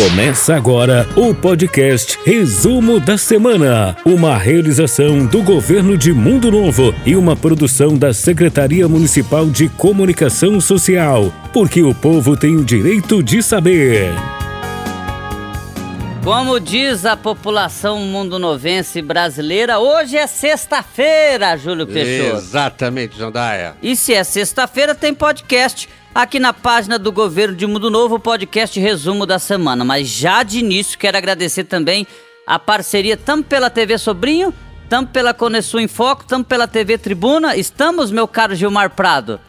Começa agora o podcast Resumo da Semana, uma realização do governo de Mundo Novo e uma produção da Secretaria Municipal de Comunicação Social, porque o povo tem o direito de saber. Como diz a população mundo-novense brasileira, hoje é sexta-feira, Júlio Peixoto. Exatamente, Jandaia. E se é sexta-feira, tem podcast aqui na página do Governo de Mundo Novo, o podcast resumo da semana. Mas já de início, quero agradecer também a parceria tanto pela TV Sobrinho, tanto pela Conesul em Foco, tanto pela TV Tribuna. Estamos, meu caro Gilmar Prado?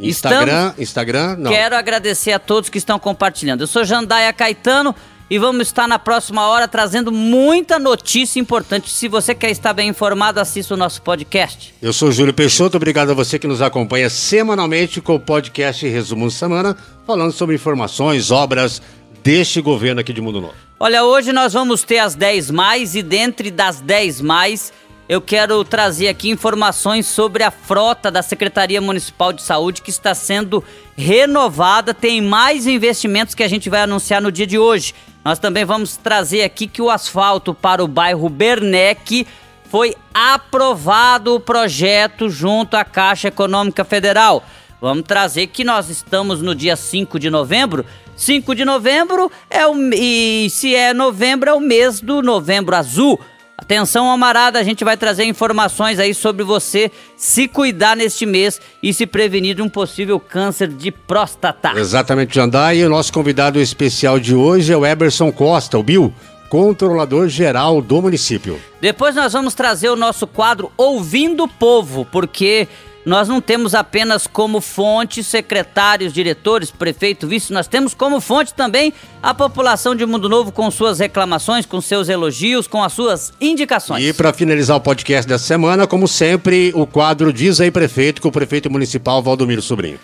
Instagram, Estamos? Instagram, não. Quero agradecer a todos que estão compartilhando. Eu sou Jandaia Caetano e vamos estar na próxima hora trazendo muita notícia importante. Se você quer estar bem informado, assista o nosso podcast. Eu sou Júlio Peixoto, obrigado a você que nos acompanha semanalmente com o podcast Resumo da Semana, falando sobre informações, obras deste governo aqui de Mundo Novo. Olha, hoje nós vamos ter as 10 mais e dentre das 10 mais, eu quero trazer aqui informações sobre a frota da Secretaria Municipal de Saúde que está sendo renovada, tem mais investimentos que a gente vai anunciar no dia de hoje. Nós também vamos trazer aqui que o asfalto para o bairro Bernec foi aprovado o projeto junto à Caixa Econômica Federal. Vamos trazer que nós estamos no dia 5 de novembro. 5 de novembro é o e se é novembro é o mês do Novembro Azul. Atenção, amarada, a gente vai trazer informações aí sobre você se cuidar neste mês e se prevenir de um possível câncer de próstata. Exatamente, Jandai. E o nosso convidado especial de hoje é o Eberson Costa, o Bill, controlador geral do município. Depois nós vamos trazer o nosso quadro Ouvindo o Povo, porque nós não temos apenas como fonte secretários, diretores, prefeito, vice, nós temos como fonte também a população de Mundo Novo com suas reclamações, com seus elogios, com as suas indicações. E para finalizar o podcast dessa semana, como sempre, o quadro Diz aí Prefeito com o prefeito municipal Valdomiro Sobrinho.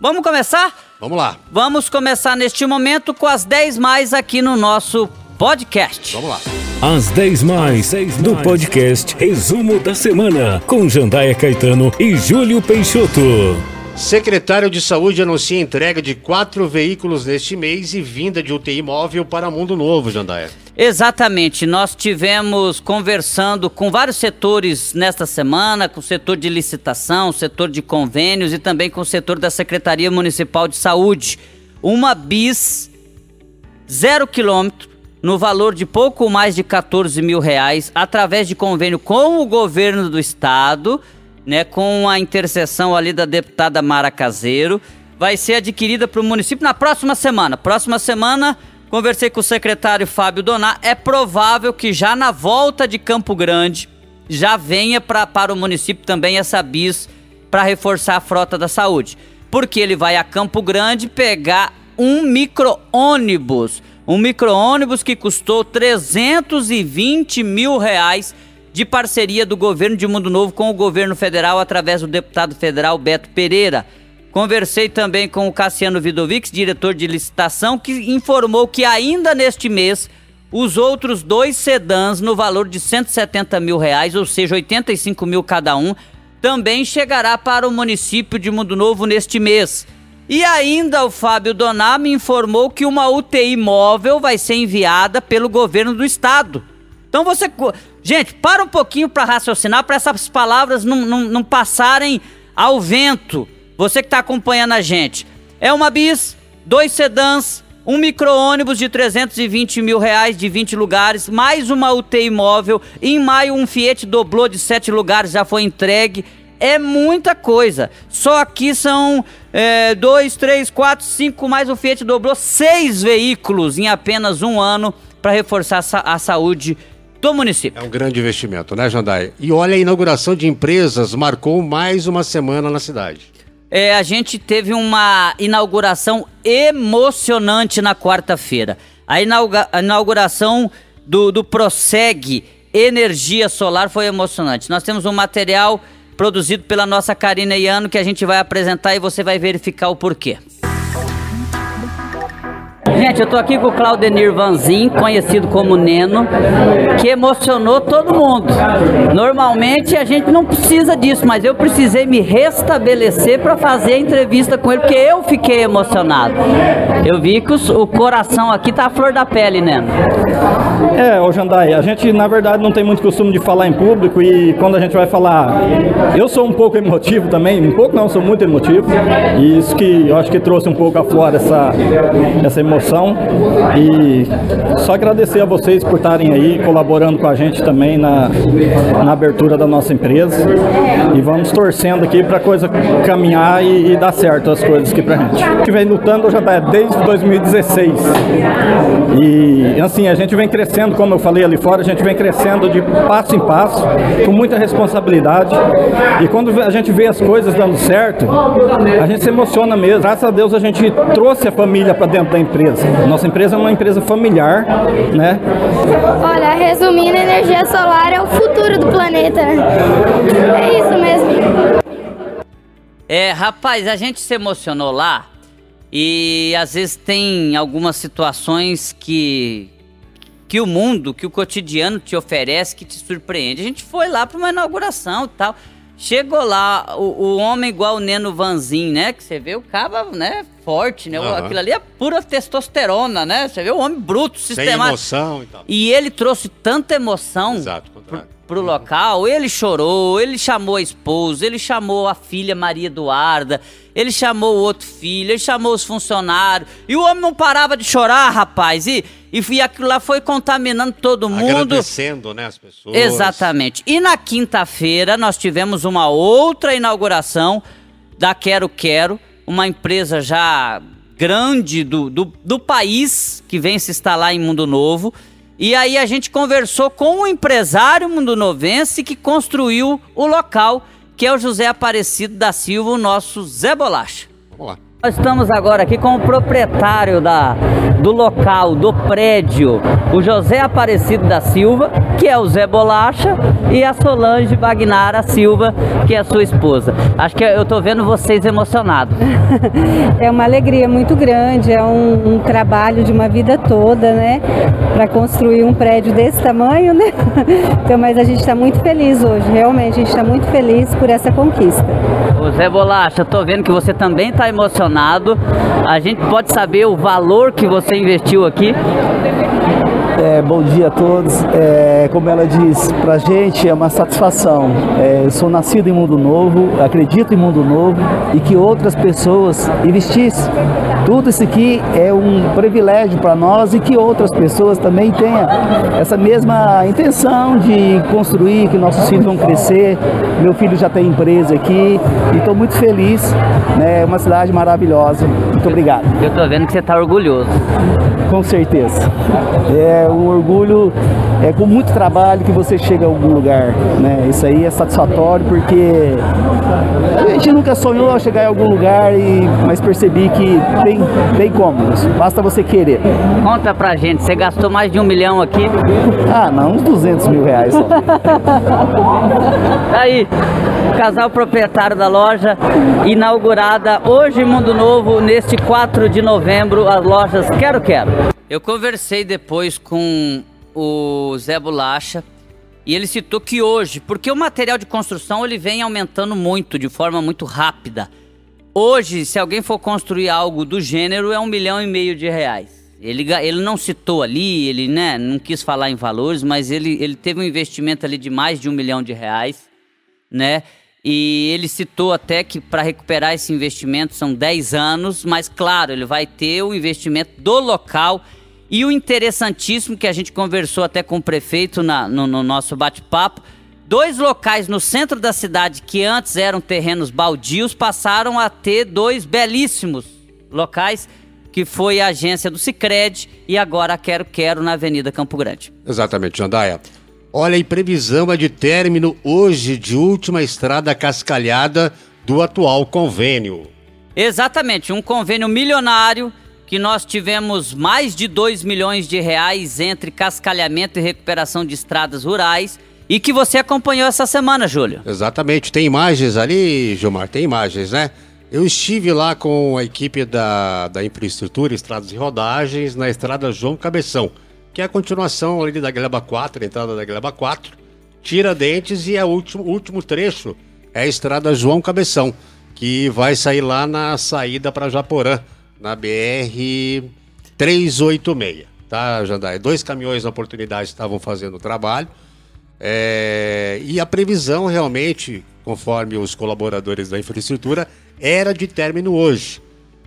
Vamos começar? Vamos lá. Vamos começar neste momento com as 10 mais aqui no nosso podcast. Vamos lá. As 10 mais do podcast Resumo da Semana, com Jandaia Caetano e Júlio Peixoto. Secretário de Saúde anuncia entrega de quatro veículos neste mês e vinda de UTI móvel para Mundo Novo, Jandaia. Exatamente, nós tivemos conversando com vários setores nesta semana, com o setor de licitação, o setor de convênios e também com o setor da Secretaria Municipal de Saúde. Uma bis zero quilômetro no valor de pouco mais de 14 mil reais, através de convênio com o governo do estado, né, com a intercessão ali da deputada Mara Caseiro, vai ser adquirida para o município na próxima semana. Próxima semana, conversei com o secretário Fábio Donar, é provável que já na volta de Campo Grande já venha pra, para o município também essa bis para reforçar a frota da saúde. Porque ele vai a Campo Grande pegar um micro-ônibus um micro-ônibus que custou 320 mil reais de parceria do governo de Mundo Novo com o governo federal através do deputado federal Beto Pereira. Conversei também com o Cassiano Vidovics, diretor de licitação, que informou que ainda neste mês os outros dois sedãs no valor de 170 mil reais, ou seja, 85 mil cada um, também chegará para o município de Mundo Novo neste mês. E ainda o Fábio Doná me informou que uma UTI móvel vai ser enviada pelo governo do estado. Então você. Gente, para um pouquinho para raciocinar, para essas palavras não, não, não, passarem ao vento. Você que está acompanhando a gente. É uma bis, dois sedãs, um micro-ônibus de 320 mil reais de 20 lugares, mais uma UTI móvel. Em maio, um Fiat doblô de 7 lugares já foi entregue é muita coisa. Só aqui são é, dois, três, quatro, cinco, mais o Fiat dobrou seis veículos em apenas um ano para reforçar a saúde do município. É um grande investimento, né, Jandai? E olha, a inauguração de empresas marcou mais uma semana na cidade. É, a gente teve uma inauguração emocionante na quarta-feira. A, inauga a inauguração do, do Proseg Energia Solar foi emocionante. Nós temos um material produzido pela nossa Karina Iano, que a gente vai apresentar e você vai verificar o porquê. Gente, eu tô aqui com o Claudenir Vanzin, conhecido como Neno, que emocionou todo mundo. Normalmente a gente não precisa disso, mas eu precisei me restabelecer para fazer a entrevista com ele, porque eu fiquei emocionado. Eu vi que o coração aqui tá a flor da pele, Neno. É, ô Jandai, a gente na verdade não tem muito costume de falar em público e quando a gente vai falar, eu sou um pouco emotivo também, um pouco não, sou muito emotivo, e isso que eu acho que trouxe um pouco a flor essa, essa emoção. E só agradecer a vocês por estarem aí colaborando com a gente também na, na abertura da nossa empresa. E vamos torcendo aqui para a coisa caminhar e, e, dar certo as coisas aqui para a gente. A gente vem lutando já desde 2016. E assim, a gente vem crescendo, como eu falei ali fora, a gente vem crescendo de passo em passo, com muita responsabilidade. E quando a gente vê as coisas dando certo, a gente se emociona mesmo. Graças a Deus a gente trouxe a família para dentro da empresa. Nossa empresa é uma empresa familiar, né? Olha, resumindo, a energia solar é o futuro do planeta. É isso mesmo. É, rapaz, a gente se emocionou lá e às vezes tem algumas situações que que o mundo, que o cotidiano te oferece, que te surpreende. A gente foi lá para uma inauguração e tal. Chegou lá o, o, homem igual o Neno Vanzin, né? Que você vê o caba, né? Forte, né? Uhum. Aquilo ali é pura testosterona, né? Você vê o homem bruto, sistemático. Sem emoção e tal. E ele trouxe tanta emoção Exato, pro, pro local. Ele chorou, ele chamou a esposa, ele chamou a filha Maria Eduarda, ele chamou o outro filho, ele chamou os funcionários. E o homem não parava de chorar, rapaz. E e, aquilo lá foi contaminando todo mundo. Agradecendo, né, as pessoas. Exatamente. E na quinta-feira nós tivemos uma outra inauguração da Quero Quero, uma empresa já grande do, do, do país que vem se instalar em Mundo Novo. E aí a gente conversou com um empresário mundo novense que construiu o local, que é o José Aparecido da Silva, o nosso Zé Bolacha. Vamos lá. Nós estamos agora aqui com o proprietário da, do local, do prédio, o José Aparecido da Silva, que é o Zé Bolacha, e a Solange Bagnara Silva, que é a sua esposa. Acho que eu estou vendo vocês emocionados. é uma alegria muito grande, é um, um trabalho de uma vida toda, né? Para construir um prédio desse tamanho, né? Então, mas a gente está muito feliz hoje, realmente, a gente está muito feliz por essa conquista. O Zé Bolacha, estou vendo que você também está emocionado a gente pode saber o valor que você investiu aqui? É, bom dia a todos. É, como ela diz, para a gente é uma satisfação. É, eu sou nascido em Mundo Novo, acredito em Mundo Novo e que outras pessoas investissem. Tudo isso aqui é um privilégio para nós e que outras pessoas também tenham essa mesma intenção de construir, que nossos filhos vão crescer. Meu filho já tem empresa aqui e estou muito feliz. Né? É uma cidade maravilhosa. Muito obrigado. Eu estou vendo que você está orgulhoso. Com certeza. É, um orgulho, é com muito trabalho que você chega a algum lugar, né? Isso aí é satisfatório porque a gente nunca sonhou chegar em algum lugar, e, mas percebi que tem, tem como, basta você querer. Conta pra gente, você gastou mais de um milhão aqui? Ah, não, uns 200 mil reais só. Aí, casal proprietário da loja, inaugurada hoje Mundo Novo, neste 4 de novembro, as lojas Quero Quero. Eu conversei depois com o Zé Bolacha e ele citou que hoje, porque o material de construção ele vem aumentando muito, de forma muito rápida. Hoje, se alguém for construir algo do gênero, é um milhão e meio de reais. Ele, ele não citou ali, ele né, não quis falar em valores, mas ele, ele teve um investimento ali de mais de um milhão de reais, né? E ele citou até que para recuperar esse investimento são 10 anos, mas claro, ele vai ter o investimento do local. E o interessantíssimo que a gente conversou até com o prefeito na, no, no nosso bate-papo, dois locais no centro da cidade que antes eram terrenos baldios passaram a ter dois belíssimos locais que foi a agência do Cicred e agora Quero Quero na Avenida Campo Grande. Exatamente, Jandaia. Olha, em previsão é de término hoje de última estrada cascalhada do atual convênio. Exatamente, um convênio milionário que nós tivemos mais de 2 milhões de reais entre cascalhamento e recuperação de estradas rurais e que você acompanhou essa semana, Júlio. Exatamente, tem imagens ali, Gilmar, tem imagens, né? Eu estive lá com a equipe da, da infraestrutura, estradas e rodagens, na estrada João Cabeção, que é a continuação ali da Gleba 4, a entrada da Gleba 4, Tiradentes e é o último, último trecho é a estrada João Cabeção, que vai sair lá na saída para Japorã, na BR 386, tá, Jandai? Dois caminhões na oportunidade estavam fazendo o trabalho. É, e a previsão realmente, conforme os colaboradores da infraestrutura, era de término hoje.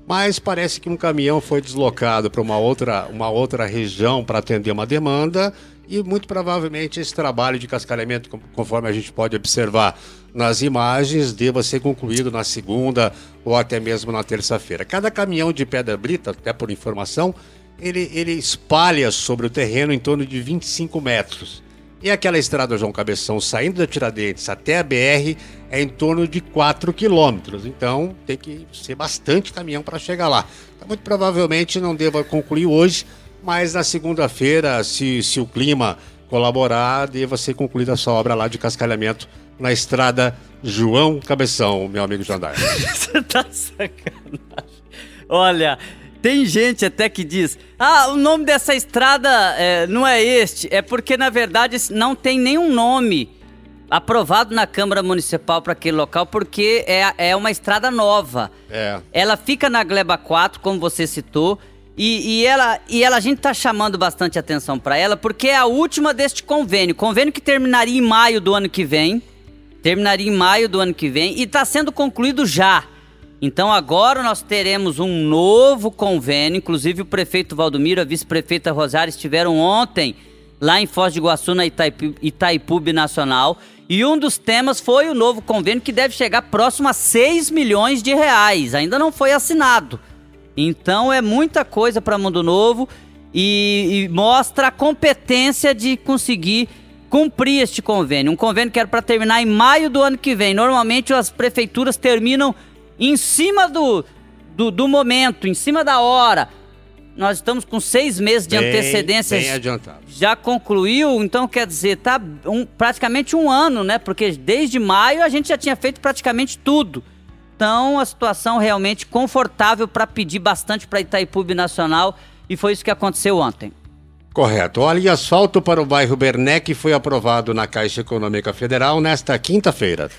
Mas parece que um caminhão foi deslocado para uma outra, uma outra região para atender uma demanda e muito provavelmente esse trabalho de cascalhamento, conforme a gente pode observar nas imagens, deva ser concluído na segunda ou até mesmo na terça-feira. Cada caminhão de pedra brita, até por informação, ele, ele espalha sobre o terreno em torno de 25 metros. E aquela estrada João Cabeção saindo da Tiradentes até a BR é em torno de 4 quilômetros. Então tem que ser bastante caminhão para chegar lá. Então, muito provavelmente não deva concluir hoje, mas na segunda-feira, se, se o clima colaborar, deva ser concluída essa obra lá de cascalhamento na estrada João Cabeção, meu amigo Jandar. Você tá sacanagem. Olha, tem gente até que diz: ah, o nome dessa estrada é, não é este, é porque na verdade não tem nenhum nome aprovado na Câmara Municipal para aquele local, porque é, é uma estrada nova. É. Ela fica na Gleba 4, como você citou. E, e, ela, e ela, a gente está chamando bastante atenção para ela porque é a última deste convênio. Convênio que terminaria em maio do ano que vem. Terminaria em maio do ano que vem e está sendo concluído já. Então agora nós teremos um novo convênio. Inclusive o prefeito Valdomiro, a vice-prefeita Rosário estiveram ontem lá em Foz do Iguaçu, na Itaipu, Itaipu Nacional. E um dos temas foi o novo convênio que deve chegar próximo a 6 milhões de reais. Ainda não foi assinado. Então é muita coisa para Mundo Novo e, e, mostra a competência de conseguir cumprir este convênio. Um convênio que era para terminar em maio do ano que vem. Normalmente as prefeituras terminam em cima do, do, do momento, em cima da hora. Nós estamos com seis meses de bem, antecedência. Bem adiantado. Já concluiu, então quer dizer, tá um, praticamente um ano, né? Porque desde maio a gente já tinha feito praticamente tudo. Então, a situação realmente confortável para pedir bastante para Itaipu Nacional e foi isso que aconteceu ontem. Correto. Olha, e asfalto para o bairro Bernec foi aprovado na Caixa Econômica Federal nesta quinta-feira.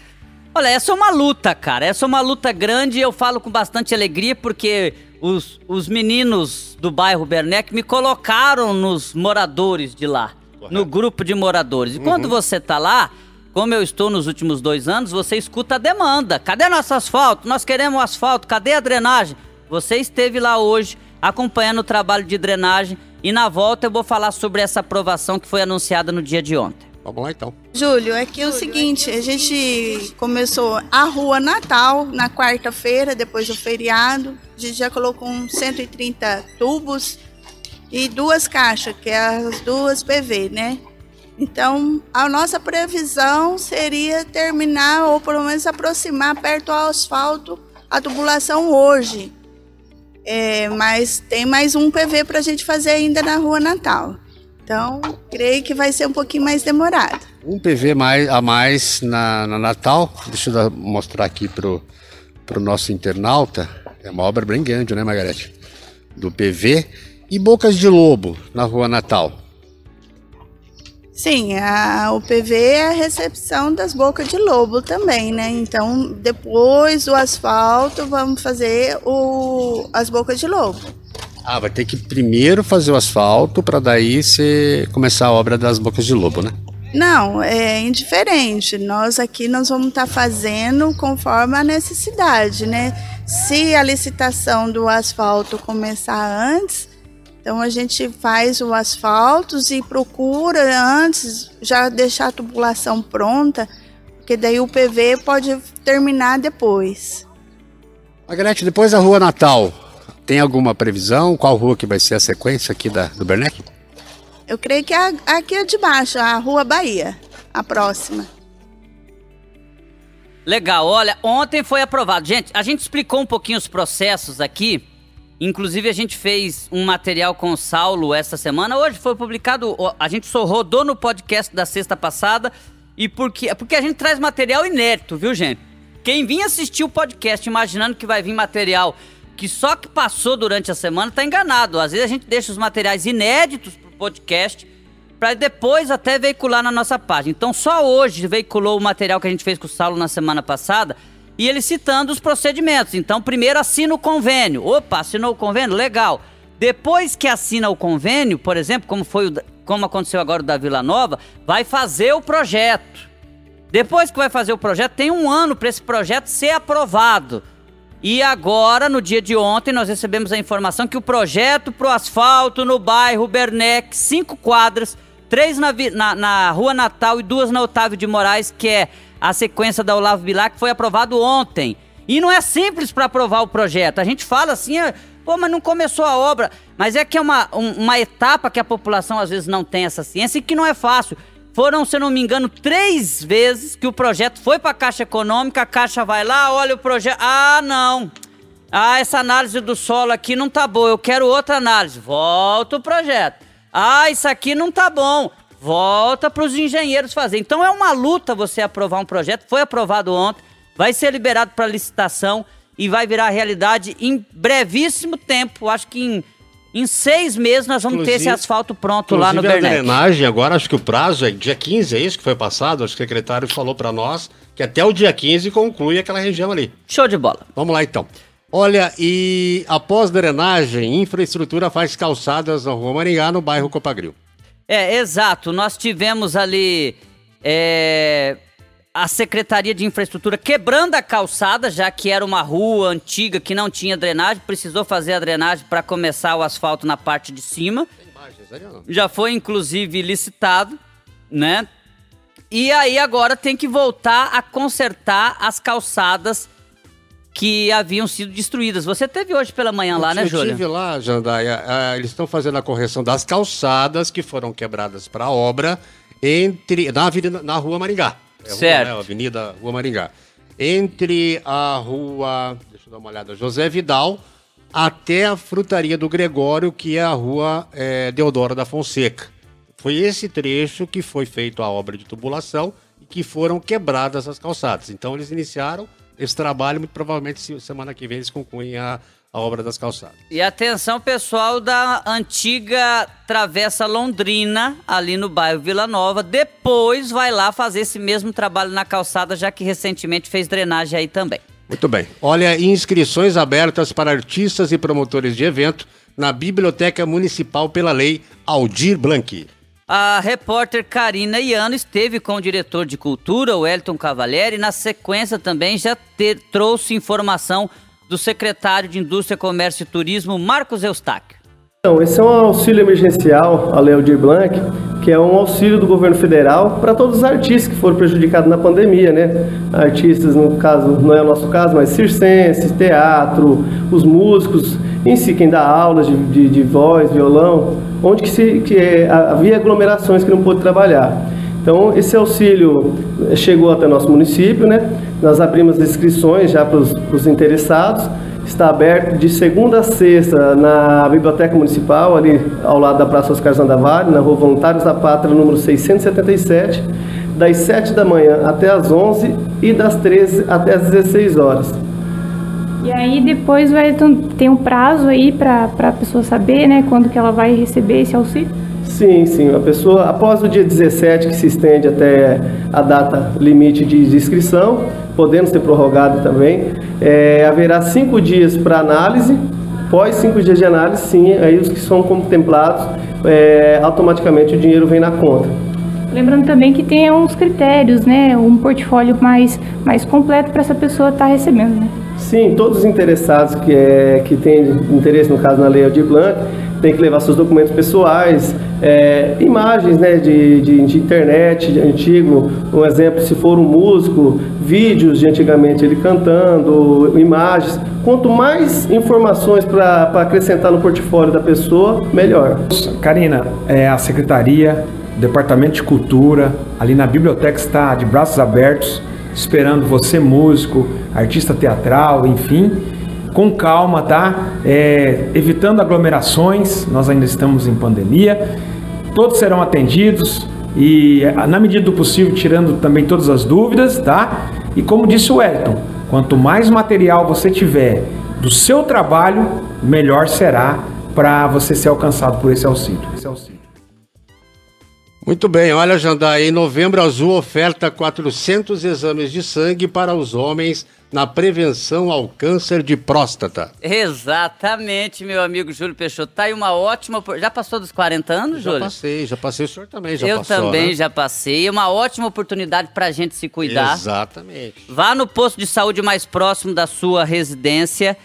Olha, essa é uma luta, cara. Essa é uma luta grande e eu falo com bastante alegria porque os, os meninos do bairro Bernec me colocaram nos moradores de lá, Correto. no grupo de moradores. E uhum. quando você tá lá, como eu estou nos últimos dois anos, você escuta a demanda. Cadê nosso asfalto? Nós queremos asfalto. Cadê a drenagem? Você esteve lá hoje acompanhando o trabalho de drenagem e na volta eu vou falar sobre essa aprovação que foi anunciada no dia de ontem. Vamos lá então. Júlio, é que é o seguinte, a gente começou a Rua Natal na quarta-feira, depois do feriado. A gente já colocou uns 130 tubos e duas caixas, que é as duas PV, né? Então, a nossa previsão seria terminar ou pelo menos aproximar perto ao asfalto a tubulação hoje. É, mas tem mais um PV para a gente fazer ainda na Rua Natal. Então, creio que vai ser um pouquinho mais demorado. Um PV mais, a mais na, na Natal. Deixa eu mostrar aqui pro, pro nosso internauta. É uma obra bem grande, né, Margarete? Do PV. E Bocas de Lobo na Rua Natal. Sim, a, o PV é a recepção das bocas de lobo também, né? Então, depois do asfalto, vamos fazer o, as bocas de lobo. Ah, vai ter que primeiro fazer o asfalto para daí você começar a obra das bocas de lobo, né? Não, é indiferente. Nós aqui nós vamos estar tá fazendo conforme a necessidade, né? Se a licitação do asfalto começar antes, então a gente faz o asfalto e procura antes já deixar a tubulação pronta, porque daí o PV pode terminar depois. Margarete, depois da Rua Natal, tem alguma previsão? Qual rua que vai ser a sequência aqui da, do Bernec? Eu creio que é aqui é de baixo, a Rua Bahia, a próxima. Legal, olha, ontem foi aprovado. Gente, a gente explicou um pouquinho os processos aqui Inclusive, a gente fez um material com o Saulo essa semana. Hoje foi publicado, a gente só rodou no podcast da sexta passada. E porque, porque a gente traz material inédito, viu, gente? Quem vinha assistir o podcast imaginando que vai vir material que só que passou durante a semana tá enganado. Às vezes a gente deixa os materiais inéditos pro podcast para depois até veicular na nossa página. Então só hoje veiculou o material que a gente fez com o Saulo na semana passada e ele citando os procedimentos. Então primeiro assina o convênio. Opa, assinou o convênio? Legal. Depois que assina o convênio, por exemplo, como foi o, como aconteceu agora o da Vila Nova, vai fazer o projeto. Depois que vai fazer o projeto, tem um ano para esse projeto ser aprovado. E agora, no dia de ontem, nós recebemos a informação que o projeto pro asfalto no bairro Bernec, cinco quadras, três na, na, na, Rua Natal e duas na Otávio de Moraes, que é a sequência da Olavo Bilac, foi aprovado ontem. E não é simples para aprovar o projeto. A gente fala assim, ah, pô, mas não começou a obra. Mas é que é uma, um, uma etapa que a população às vezes não tem essa ciência e que não é fácil. Foram, se eu não me engano, três vezes que o projeto foi para a Caixa Econômica, a Caixa vai lá, olha o projeto. Ah, não. Ah, essa análise do solo aqui não tá boa, eu quero outra análise. Volta o projeto. Ah, isso aqui não tá bom. Volta para os engenheiros fazer. Então é uma luta você aprovar um projeto. Foi aprovado ontem, vai ser liberado para licitação e vai virar realidade em brevíssimo tempo. Acho que em em seis meses nós vamos inclusive, ter esse asfalto pronto lá no Bernete. a drenagem, agora acho que o prazo é dia 15, é isso que foi passado? Acho que o secretário falou para nós que até o dia 15 conclui aquela região ali. Show de bola. Vamos lá então. Olha, e após drenagem, infraestrutura faz calçadas na Rua Maringá, no bairro Copagril. É, exato. Nós tivemos ali é, a Secretaria de Infraestrutura quebrando a calçada, já que era uma rua antiga que não tinha drenagem, precisou fazer a drenagem para começar o asfalto na parte de cima. Já foi inclusive licitado, né? E aí agora tem que voltar a consertar as calçadas que haviam sido destruídas. Você teve hoje pela manhã lá, né, Júlio? Eu tive lá, Jandaia. Ah, eles estão fazendo a correção das calçadas que foram quebradas para a obra entre na, avenida, na rua Maringá. É certo. Rua, né, Avenida Rua Maringá. Entre a rua, deixa eu dar uma olhada, José Vidal, até a frutaria do Gregório, que é a rua é, Deodora da Fonseca. Foi esse trecho que foi feito a obra de tubulação e que foram quebradas as calçadas. Então eles iniciaram esse trabalho, muito provavelmente semana que vem eles concluem a, a obra das calçadas. E atenção pessoal da antiga Travessa Londrina, ali no bairro Vila Nova, depois vai lá fazer esse mesmo trabalho na calçada, já que recentemente fez drenagem aí também. Muito bem. Olha, inscrições abertas para artistas e promotores de evento na Biblioteca Municipal pela Lei Aldir Blanqui. A repórter Karina Iano esteve com o diretor de cultura, o Elton Cavalieri, e na sequência também já ter, trouxe informação do secretário de Indústria, Comércio e Turismo, Marcos Eustáquio. Então, esse é um auxílio emergencial, a Lei Aldir Blanc, que é um auxílio do governo federal para todos os artistas que foram prejudicados na pandemia, né? Artistas, no caso, não é o nosso caso, mas circenses, teatro, os músicos, em si, quem dá aulas de, de, de voz, violão, onde que, se, que é, havia aglomerações que não pôde trabalhar. Então, esse auxílio chegou até nosso município, né? Nós abrimos inscrições já para os interessados. Está aberto de segunda a sexta na Biblioteca Municipal, ali ao lado da Praça Oscar Zandavari, na Rua Voluntários da Pátria, número 677, das 7 da manhã até as 11 e das 13 até as 16 horas. E aí depois vai ter um prazo aí para a pessoa saber, né, quando que ela vai receber esse auxílio? Sim, sim. A pessoa, após o dia 17, que se estende até a data limite de inscrição, podendo ser prorrogado também, é, haverá cinco dias para análise. Após cinco dias de análise, sim, aí os que são contemplados, é, automaticamente o dinheiro vem na conta. Lembrando também que tem uns critérios, né? Um portfólio mais, mais completo para essa pessoa estar tá recebendo, né? Sim, todos os interessados que, é, que têm interesse, no caso, na Lei Aldir Blanc, tem que levar seus documentos pessoais, é, imagens né, de, de, de, internet de antigo, um exemplo, se for um músico, vídeos de antigamente ele cantando, imagens. Quanto mais informações para acrescentar no portfólio da pessoa, melhor. Karina, é, a Secretaria, Departamento de Cultura, ali na biblioteca está de braços abertos, esperando você, músico, artista teatral, enfim com calma, tá? É, evitando aglomerações, nós ainda estamos em pandemia. Todos serão atendidos e, na medida do possível, tirando também todas as dúvidas, tá? E como disse o Elton, Quanto mais material você tiver do seu trabalho, melhor será para você ser alcançado por esse auxílio. Muito bem, olha, Jandai, em novembro azul oferta 400 exames de sangue para os homens na prevenção ao câncer de próstata. Exatamente, meu amigo Júlio Peixoto. Tá aí uma ótima. Já passou dos 40 anos, já Júlio? Já passei, já passei. O senhor também já Eu passou. Eu também né? já passei. É uma ótima oportunidade para a gente se cuidar. Exatamente. Vá no posto de saúde mais próximo da sua residência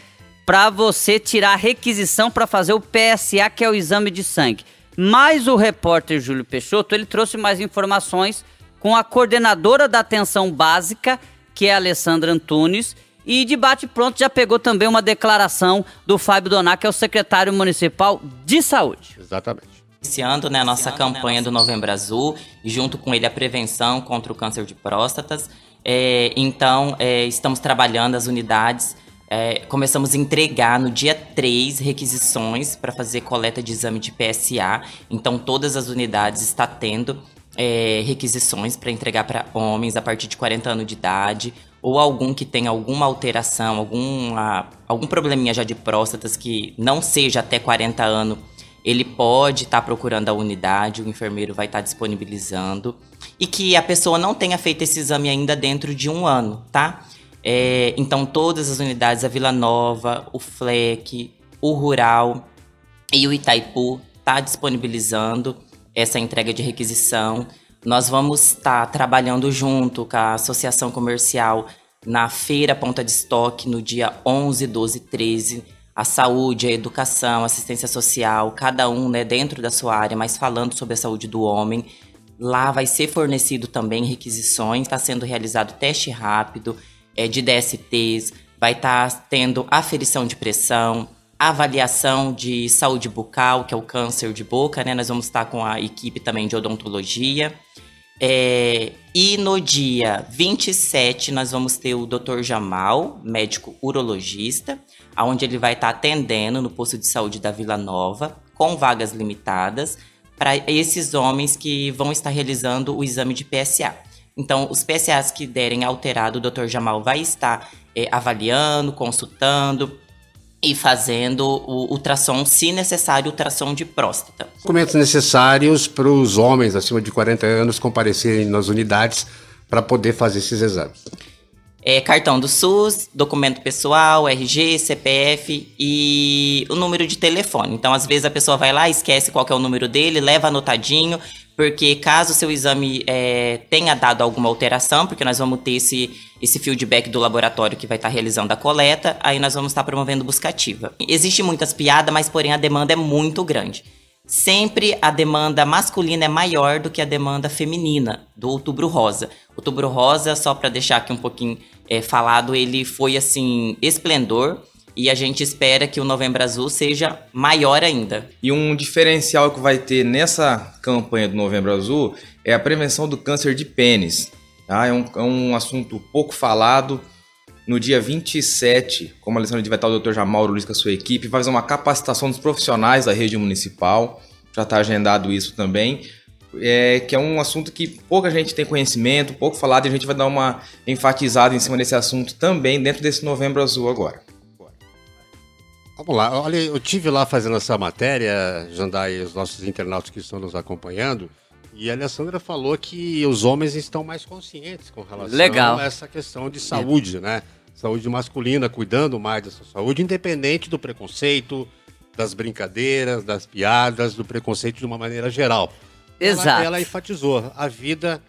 para você tirar a requisição para fazer o PSA, que é o exame de sangue. Mas o repórter Júlio Peixoto, ele trouxe mais informações com a coordenadora da atenção básica, que é a Alessandra Antunes, e de bate pronto já pegou também uma declaração do Fábio Doná, que é o secretário municipal de saúde. Exatamente. Iniciando né, a nossa campanha do Novembro Azul e junto com ele a prevenção contra o câncer de próstatas. É, então, é, estamos trabalhando as unidades é, começamos a entregar no dia 3 requisições para fazer coleta de exame de PSA. Então, todas as unidades estão tendo é, requisições para entregar para homens a partir de 40 anos de idade ou algum que tenha alguma alteração, alguma, algum probleminha já de próstatas que não seja até 40 anos. Ele pode estar tá procurando a unidade, o enfermeiro vai estar tá disponibilizando. E que a pessoa não tenha feito esse exame ainda dentro de um ano, tá? É, então, todas as unidades, a Vila Nova, o FLEC, o Rural e o Itaipu tá disponibilizando essa entrega de requisição. Nós vamos estar tá trabalhando junto com a Associação Comercial na Feira Ponta de Estoque no dia 11, 12 e 13. A saúde, a educação, a assistência social, cada um né, dentro da sua área, mas falando sobre a saúde do homem. Lá vai ser fornecido também requisições, está sendo realizado teste rápido, é, de DSTs, vai estar tá tendo aferição de pressão, avaliação de saúde bucal, que é o câncer de boca, né? Nós vamos estar tá com a equipe também de odontologia. É, e no dia 27, nós vamos ter o Dr. Jamal, médico urologista, onde ele vai estar tá atendendo no posto de saúde da Vila Nova, com vagas limitadas, para esses homens que vão estar realizando o exame de PSA. Então, os PSAs que derem alterado, o Dr. Jamal vai estar é, avaliando, consultando e fazendo o ultrassom, se necessário, ultrassom de próstata. Documentos necessários para os homens acima de 40 anos comparecerem nas unidades para poder fazer esses exames. É, cartão do SUS, documento pessoal, RG, CPF e o número de telefone. Então, às vezes a pessoa vai lá, esquece qual é o número dele, leva anotadinho, porque caso o seu exame é, tenha dado alguma alteração, porque nós vamos ter esse, esse feedback do laboratório que vai estar tá realizando a coleta, aí nós vamos estar tá promovendo busca ativa. Existe muitas piadas, mas porém a demanda é muito grande. Sempre a demanda masculina é maior do que a demanda feminina do Outubro Rosa. Outubro Rosa, só para deixar aqui um pouquinho é, falado, ele foi assim esplendor e a gente espera que o Novembro Azul seja maior ainda. E um diferencial que vai ter nessa campanha do Novembro Azul é a prevenção do câncer de pênis. Tá? É, um, é um assunto pouco falado. No dia 27, como a Alessandra vai estar o Dr. Jamauro Luiz com a sua equipe, vai fazer uma capacitação dos profissionais da rede municipal. Já está agendado isso também. É, que é um assunto que pouca gente tem conhecimento, pouco falado, e a gente vai dar uma enfatizada em cima desse assunto também dentro desse Novembro Azul agora. Vamos lá, olha, eu tive lá fazendo essa matéria, Jandai, os nossos internautas que estão nos acompanhando, e a Alessandra falou que os homens estão mais conscientes com relação Legal. a essa questão de saúde, né? Saúde masculina, cuidando mais da sua saúde, independente do preconceito, das brincadeiras, das piadas, do preconceito de uma maneira geral. Exato. Ela, ela enfatizou, a vida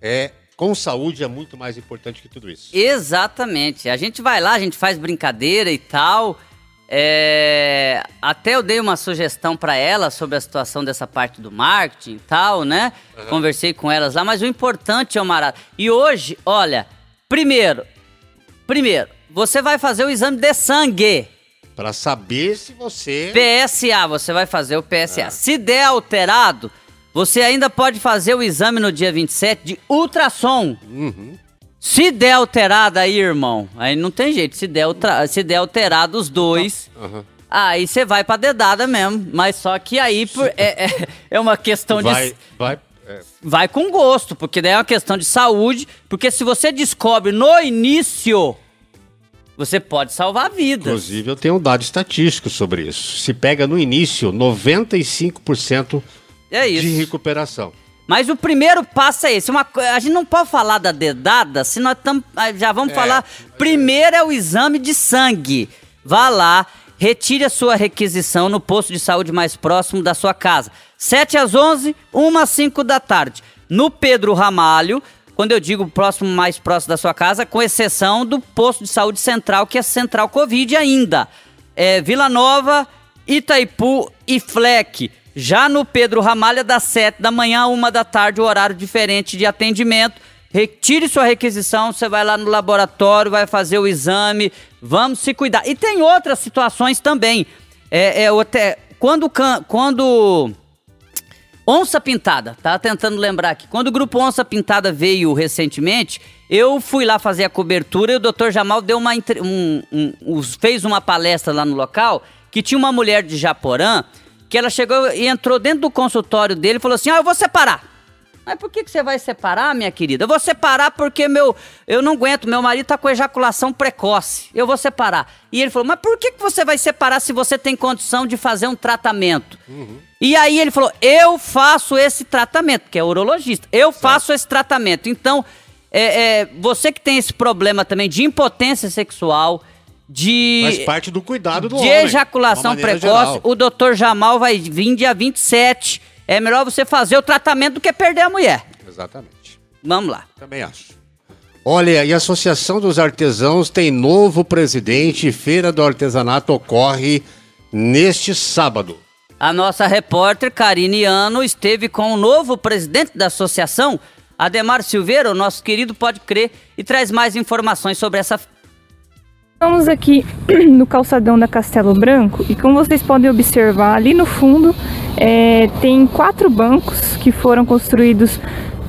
é com saúde é muito mais importante que tudo isso. Exatamente. A gente vai lá, a gente faz brincadeira e tal. É... Até eu dei uma sugestão para ela sobre a situação dessa parte do marketing e tal, né? Uhum. Conversei com elas lá, mas o importante é o Marado. E hoje, olha, primeiro, primeiro, você vai fazer o exame de sangue. Para saber se você. PSA, você vai fazer o PSA. É. Se der alterado, você ainda pode fazer o exame no dia 27 de ultrassom. Uhum. Se der alterado aí, irmão, aí não tem jeito. Se der, ultra, se der alterado os dois, uhum. aí você vai pra dedada mesmo. Mas só que aí por, é, é, é, uma questão vai, de. Vai, é. vai com gosto, porque daí é uma questão de saúde. Porque se você descobre no início você pode salvar vidas. Inclusive, eu tenho um dado estatístico sobre isso. Se pega no início, 95% É isso. de recuperação. Mas o primeiro passo é esse. Uma, co- a gente não pode falar da dedada, se nós tam, ah, já vamos É. falar. Primeiro é o exame de sangue. Vá lá, retire a sua requisição no posto de saúde mais próximo da sua casa. 7 às 11, 1 às 5 da tarde. No Pedro Ramalho, quando eu digo próximo, mais próximo da sua casa, com exceção do posto de saúde central, que é Central Covid ainda. É Vila Nova, Itaipu e Fleck. Já no Pedro Ramalha, das 7 da manhã a 1 da tarde, o horário diferente de atendimento. Retire sua requisição, você vai lá no laboratório, vai fazer o exame, vamos se cuidar. E tem outras situações também. É, é, até- quando, quando Onça Pintada, tá tentando lembrar aqui. Quando o grupo Onça Pintada veio recentemente, eu fui lá fazer a cobertura e o Dr. Jamal deu uma um- um- fez uma palestra lá no local que tinha uma mulher de Japorã que ela chegou e entrou dentro do consultório dele e falou assim: "Ah, eu vou separar". Mas por que, que você vai separar, minha querida? Eu vou separar porque meu, eu não aguento, meu marido tá com ejaculação precoce. Eu vou separar. E ele falou: Mas por que, que você vai separar se você tem condição de fazer um tratamento? E aí ele falou: Eu faço esse tratamento, que é urologista. Eu faço esse tratamento. Então, é, é, você que tem esse problema também de impotência sexual, de. Faz parte do cuidado do de homem. ejaculação precoce, geral. o doutor Jamal vai vir dia 27. É melhor você fazer o tratamento do que perder a mulher. Exatamente. Vamos lá. Também acho. Olha, e a Associação dos Artesãos tem novo presidente Feira do Artesanato ocorre neste sábado. A nossa repórter Karine Ano esteve com o novo presidente da associação, Ademar Silveira, o nosso querido Pode Crer, e traz mais informações sobre essa Estamos aqui no calçadão da Castelo Branco e como vocês podem observar ali no fundo é, tem quatro bancos que foram construídos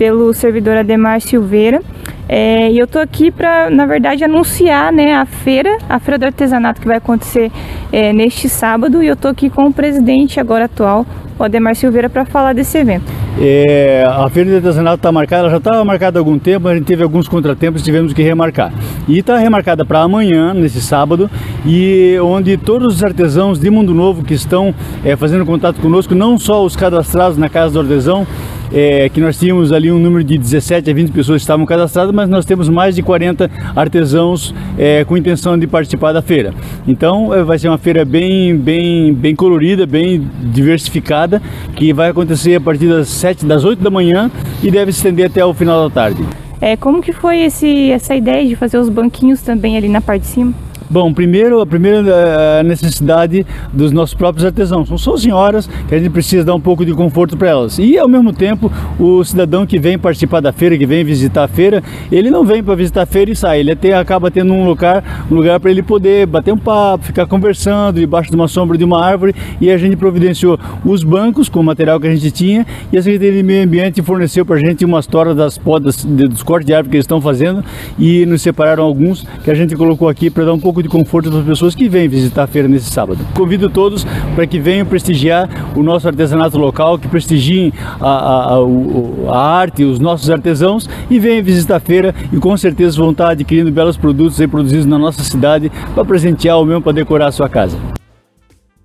pelo servidor Ademar Silveira É, e eu tô aqui para, na verdade, anunciar né, a feira, a feira do artesanato que vai acontecer é, neste sábado e eu tô aqui com o presidente agora atual, o Ademar Silveira, para falar desse evento. É, a feira de artesanato está marcada, já estava marcada há algum tempo, a gente teve alguns contratempos tivemos que remarcar. E está remarcada para amanhã, nesse sábado, e onde todos os artesãos de Mundo Novo que estão é, fazendo contato conosco, não só os cadastrados na Casa do Artesão, é, que nós tínhamos ali um número de 17 a 20 pessoas que estavam cadastradas, mas nós temos mais de 40 artesãos é, com intenção de participar da feira. Então é, vai ser uma feira bem, bem, bem colorida, bem diversificada, que vai acontecer a partir das 7, das 8 da manhã e deve se estender até o final da tarde. É, como que foi esse, essa ideia de fazer os banquinhos também ali na parte de cima? Bom, primeiro, a primeira eh, necessidade dos nossos próprios artesãos. São senhoras que a gente precisa dar um pouco de conforto para elas. E, ao mesmo tempo, o cidadão que vem participar da feira, que vem visitar a feira, ele não vem para visitar a feira e sai. Ele até acaba tendo um lugar, um lugar para ele poder bater um papo, ficar conversando debaixo de uma sombra de uma árvore. E a gente providenciou os bancos com o material que a gente tinha e a Secretaria de Meio Ambiente forneceu para a gente umas toras das podas, dos cortes de árvore que eles estão fazendo e nos separaram alguns que a gente colocou aqui para dar um pouco de conforto para as pessoas que vêm visitar a feira nesse sábado. Convido todos para que venham prestigiar o nosso artesanato local, que prestigiem a, a- a- a arte, os nossos artesãos e venham visitar a feira e com certeza vão estar adquirindo belos produtos aí produzidos na nossa cidade para presentear ou mesmo para decorar a sua casa.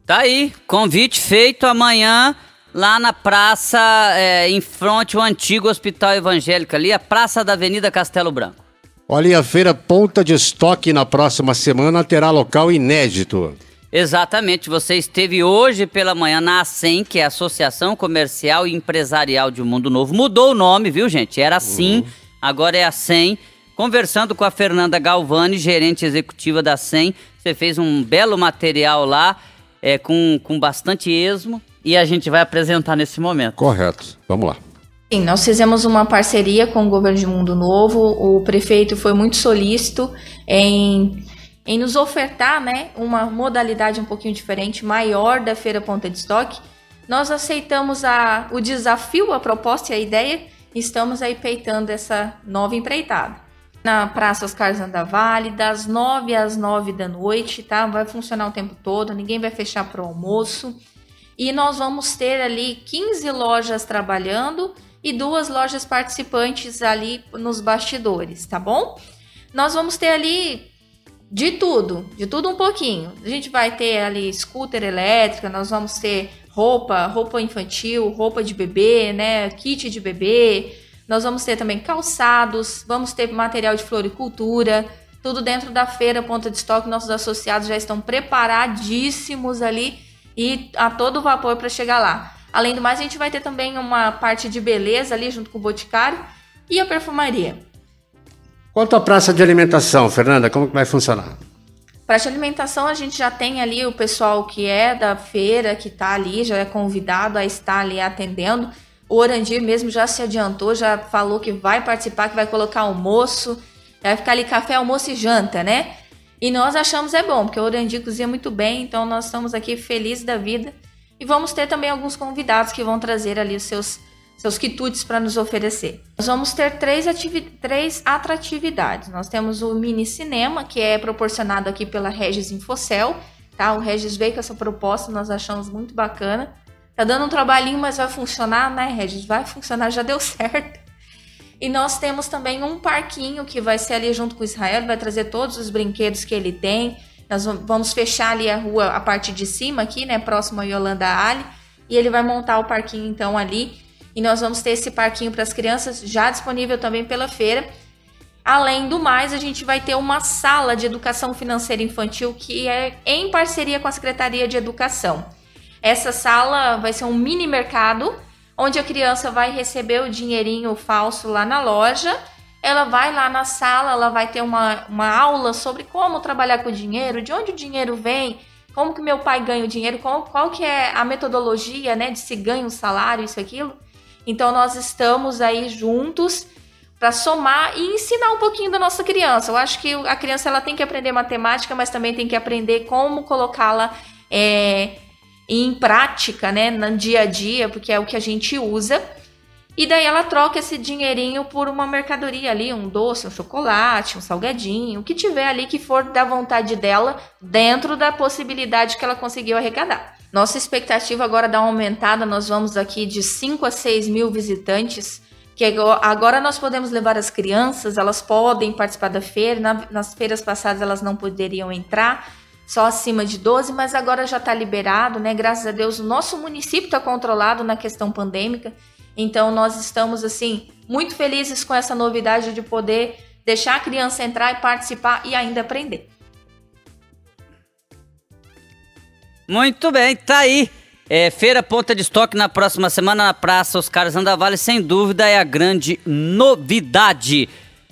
Tá aí, convite feito amanhã lá na praça, é, em frente ao antigo Hospital Evangélico ali, a Praça da Avenida Castelo Branco. Olha, e a feira Ponta de Estoque na próxima semana terá local inédito. Exatamente, você esteve hoje pela manhã na ASEM, que é a Associação Comercial e Empresarial de Mundo Novo. Mudou o nome, viu, gente? Era assim, agora é a SEM. Conversando com a Fernanda Galvani, gerente executiva da SEM. Você fez um belo material lá, é, com, com bastante esmo, e a gente vai apresentar nesse momento. Correto. Vamos lá. Sim, nós fizemos uma parceria com o governo de Mundo Novo. O prefeito foi muito solícito em, em nos ofertar né, uma modalidade um pouquinho diferente, maior da Feira Ponta de Estoque. Nós aceitamos a, o desafio, a proposta e a ideia e estamos aí peitando essa nova empreitada. Na Praça Oscar Zandavalli, das 9 às 9 da noite, tá? Vai funcionar o tempo todo, ninguém vai fechar para o almoço. E nós vamos ter ali 15 lojas trabalhando e duas lojas participantes ali nos bastidores, tá bom? Nós vamos ter ali De tudo, de tudo um pouquinho. A gente vai ter ali scooter elétrica, nós vamos ter roupa, roupa infantil, roupa de bebê, né, kit de bebê. Nós vamos ter também calçados, vamos ter material de floricultura, tudo dentro da feira Ponta de Estoque. Nossos associados já estão preparadíssimos ali e a todo vapor para chegar lá. Além do mais, a gente vai ter também uma parte de beleza ali junto com o boticário e a perfumaria. Quanto à praça de alimentação, Fernanda, como que vai funcionar? Praça de alimentação, a gente já tem ali o pessoal que é da feira, que está ali, já é convidado a estar ali atendendo. O Orandir mesmo já se adiantou, já falou que vai participar, que vai colocar almoço, vai ficar ali café, almoço e janta, né? E nós achamos é bom, porque o Orandir cozinha muito bem, então nós estamos aqui felizes da vida. E vamos ter também alguns convidados que vão trazer ali os seus, seus quitutes para nos oferecer. Nós vamos ter três, três atratividades. Nós temos o mini cinema, que é proporcionado aqui pela Regis Infocel. Tá? O Regis veio com essa proposta, nós achamos muito bacana. Tá dando um trabalhinho, mas vai funcionar, né, Regis? Vai funcionar, já deu certo. E nós temos também um parquinho que vai ser ali junto com o Israel, vai trazer todos os brinquedos que ele tem. Nós vamos fechar ali a rua, a parte de cima aqui, né, próximo a Yolanda Ali, e ele vai montar o parquinho então ali. E nós vamos ter esse parquinho para as crianças já disponível também pela feira. Além do mais, a gente vai ter uma sala de educação financeira infantil que é em parceria com a Secretaria de Educação. Essa sala vai ser um mini mercado onde a criança vai receber o dinheirinho falso lá na loja. Ela vai lá na sala, ela vai ter uma, uma aula sobre como trabalhar com dinheiro, de onde o dinheiro vem, como que meu pai ganha o dinheiro, qual, qual que é a metodologia, né, de se ganha um salário, isso, aquilo. Então, nós estamos aí juntos para somar e ensinar um pouquinho da nossa criança. Eu acho que a criança ela tem que aprender matemática, mas também tem que aprender como colocá-la é, em prática, né, no dia a dia, porque é o que a gente usa. E daí ela troca esse dinheirinho por uma mercadoria ali, um doce, um chocolate, um salgadinho, o que tiver ali que for da vontade dela, dentro da possibilidade que ela conseguiu arrecadar. Nossa expectativa agora dá uma aumentada, nós vamos aqui de 5 a 6 mil visitantes, que agora nós podemos levar as crianças, elas podem participar da feira, nas feiras passadas elas não poderiam entrar, só acima de 12, mas agora já está liberado, né? Graças a Deus, o nosso município está controlado na questão pandêmica. Então, nós estamos, assim, muito felizes com essa novidade de poder deixar a criança entrar e participar e ainda aprender. Muito bem, tá aí. É, Feira Ponta de Estoque na próxima semana na Praça Oscar Zandavale, sem dúvida é a grande novidade.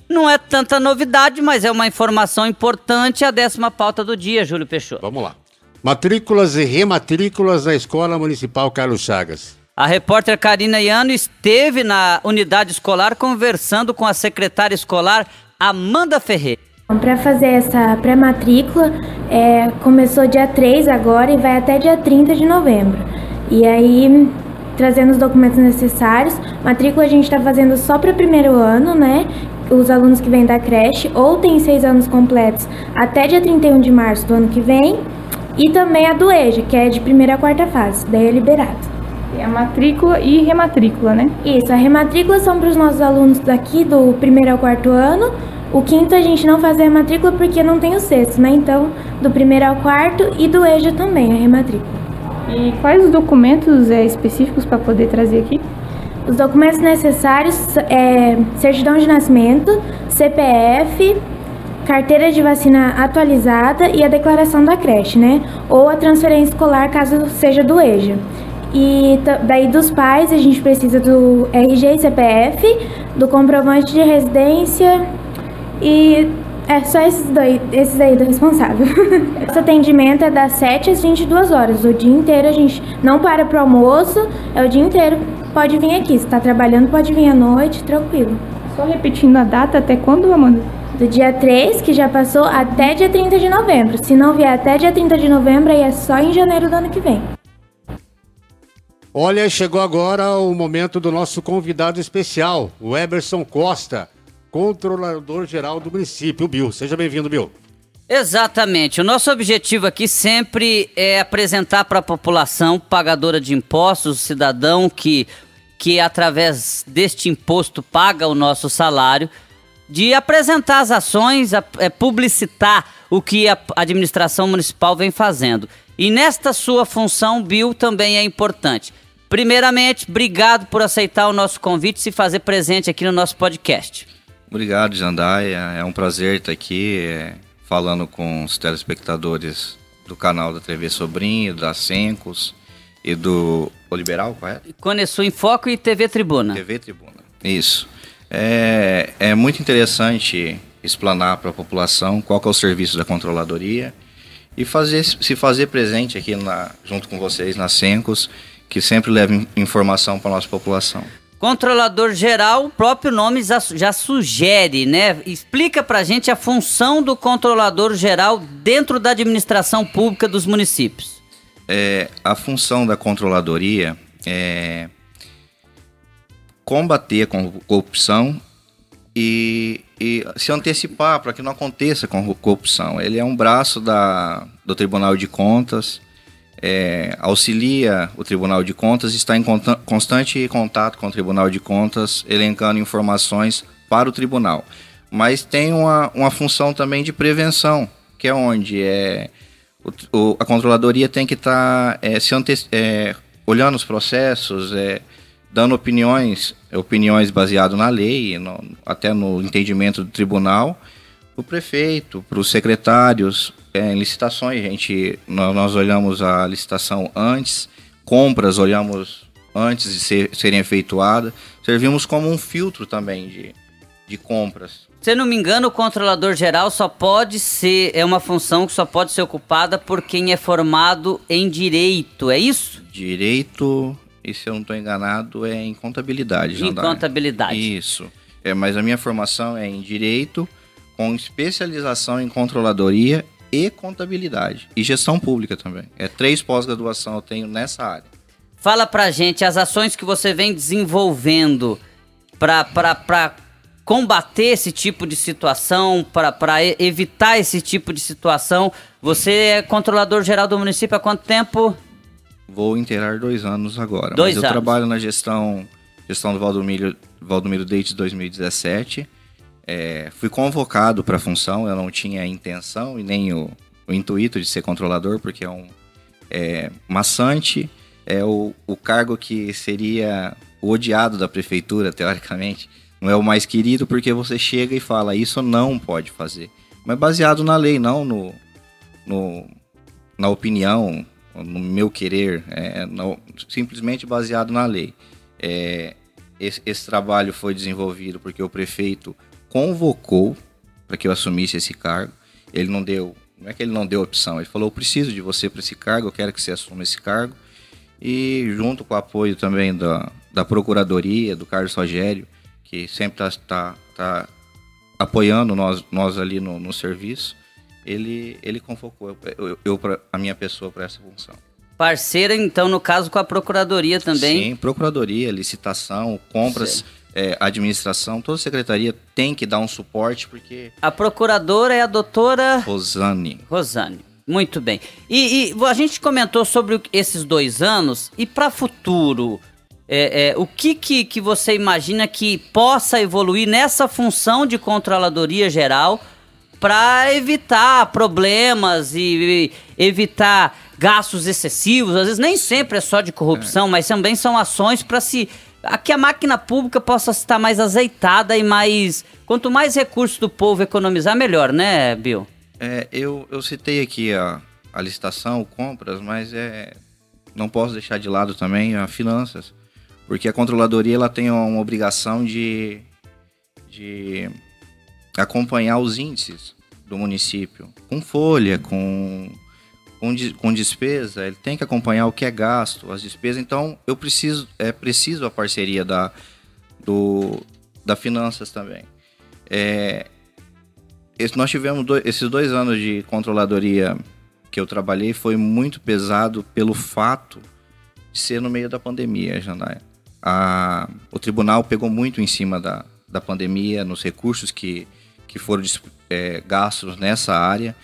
Não é tanta novidade, mas é uma informação importante, a décima pauta do dia, Júlio Peixoto. Vamos lá. Matrículas e rematrículas na Escola Municipal Carlos Chagas. A repórter Karina Iano esteve na unidade escolar conversando com a secretária escolar Amanda Ferreira. Para fazer essa pré-matrícula, é, começou dia 3 agora e vai até dia 30 de novembro. E aí, trazendo os documentos necessários, matrícula a gente está fazendo só para o primeiro ano, né? os alunos que vêm da creche ou têm seis anos completos até dia 31 de março do ano que vem, e também a do EJA, que é de primeira a quarta fase, daí é liberado. É a matrícula e rematrícula, né? Isso, a rematrícula são para os nossos alunos daqui do primeiro ao quarto ano. O quinto a gente não faz a rematrícula porque não tem o sexto, né? Então, do primeiro ao quarto e do EJA também, a rematrícula. E quais os documentos é, específicos para poder trazer aqui? Os documentos necessários é certidão de nascimento, CPF, carteira de vacina atualizada e a declaração da creche, né? Ou a transferência escolar, caso seja do EJA. E daí dos pais a gente precisa do RG e CPF, do comprovante de residência e é só esses, dois, esses aí do responsável. Esse atendimento é das 7 às 22 horas. O dia inteiro a gente não para pro almoço, é o dia inteiro. Pode vir aqui. Se tá trabalhando, pode vir à noite, tranquilo. Só repetindo a data, até quando, Amanda? Do dia 3, que já passou, até dia 30 de novembro. Se não vier até dia 30 de novembro, aí é só em janeiro do ano que vem. Olha, chegou agora o momento do nosso convidado especial, o Eberson Costa controlador-geral do município, Bill. Seja bem-vindo, Bill. Exatamente. O nosso objetivo aqui sempre é apresentar para a população pagadora de impostos, o cidadão que, que através deste imposto paga o nosso salário, de apresentar as ações, é, publicitar o que a administração municipal vem fazendo. E nesta sua função, Bill, também é importante. Primeiramente, obrigado por aceitar o nosso convite e se fazer presente aqui no nosso podcast. Obrigado, Jandaia. É um prazer estar aqui é, falando com os telespectadores do canal da TV Sobrinho, da Sencos e do O Liberal, correto? Conesul em Foco e TV Tribuna. TV Tribuna, isso. É, é muito interessante explanar para a população qual é o serviço da controladoria e fazer, se fazer presente aqui na, junto com vocês na Sencos, que sempre leva informação para a nossa população. Controlador geral, o próprio nome já, já sugere, né? Explica para a gente a função do controlador geral dentro da administração pública dos municípios. É, a função da controladoria é combater a corrupção e, e se antecipar para que não aconteça com corrupção. Ele é um braço da, do Tribunal de Contas, é, auxilia o Tribunal de Contas, está em constante contato com o Tribunal de Contas, elencando informações para o tribunal. Mas tem uma, uma função também de prevenção, que é onde é, o, o, a controladoria tem que estar tá, é, se é, olhando os processos, é, dando opiniões, opiniões baseadas na lei, no, até no entendimento do tribunal, para o prefeito, para os secretários, em licitações, gente, nós, nós, olhamos a licitação antes, compras olhamos antes de ser, serem efetuadas, servimos como um filtro também de, de compras. Se não me engano, o controlador geral só pode ser, é uma função que só pode ser ocupada por quem é formado em direito, é isso? Direito, e se eu não estou enganado, é em contabilidade. Em contabilidade. Isso. É, mas a minha formação é em direito, com especialização em controladoria e contabilidade. E gestão pública também. É três pós-graduação eu tenho nessa área. Fala pra gente as ações que você vem desenvolvendo para combater esse tipo de situação, para evitar esse tipo de situação. Você é controlador geral do município há quanto tempo? Vou inteirar dois anos agora. Dois mas anos. eu trabalho na gestão, gestão do Valdomiro, Valdomiro desde 2017. É, fui convocado para a função, eu não tinha a intenção e nem o, o intuito de ser controlador, porque é um é, maçante, é o, o cargo que seria o odiado da prefeitura, teoricamente. Não é o mais querido, porque você chega e fala, isso não pode fazer. Mas baseado na lei, não no, no na opinião no meu querer, é, no, simplesmente baseado na lei. É, esse, esse, trabalho foi desenvolvido porque o prefeito convocou para que eu assumisse esse cargo. Ele não deu, não é que ele não deu opção, ele falou: eu preciso de você para esse cargo, eu quero que você assuma esse cargo. E junto com o apoio também da, da Procuradoria, do Carlos Rogério, que sempre está tá, tá apoiando nós, nós ali no, no serviço, ele, ele convocou eu, eu, eu a minha pessoa para essa função. Parceira, então, no caso, com a Procuradoria também? Sim, Procuradoria, licitação, compras, é, administração, toda secretaria tem que dar um suporte, porque... A Procuradora é a doutora... Rosane. Rosane. Muito bem. E, e, a gente comentou sobre esses dois anos, e para futuro, é, é, o que, que, que você imagina que possa evoluir nessa função de controladoria geral para evitar problemas e, evitar gastos excessivos. Às vezes nem sempre é só de corrupção, é. mas também são ações para se que a máquina pública possa estar mais azeitada e mais quanto mais recursos do povo economizar melhor, né, Bill? É, eu, eu citei aqui a, a licitação, compras, mas é não posso deixar de lado também a finanças, porque a controladoria ela tem uma obrigação de, de acompanhar os índices do município, com folha, com, com, com despesa, ele tem que acompanhar o que é gasto, as despesas. Então, eu preciso, é preciso a parceria da, do, da finanças também. É, esse, nós tivemos dois, esses dois anos de controladoria que eu trabalhei foi muito pesado pelo fato de ser no meio da pandemia, Jandaia. A, o tribunal pegou muito em cima da, da pandemia, nos recursos que, que foram é, gastos nessa área.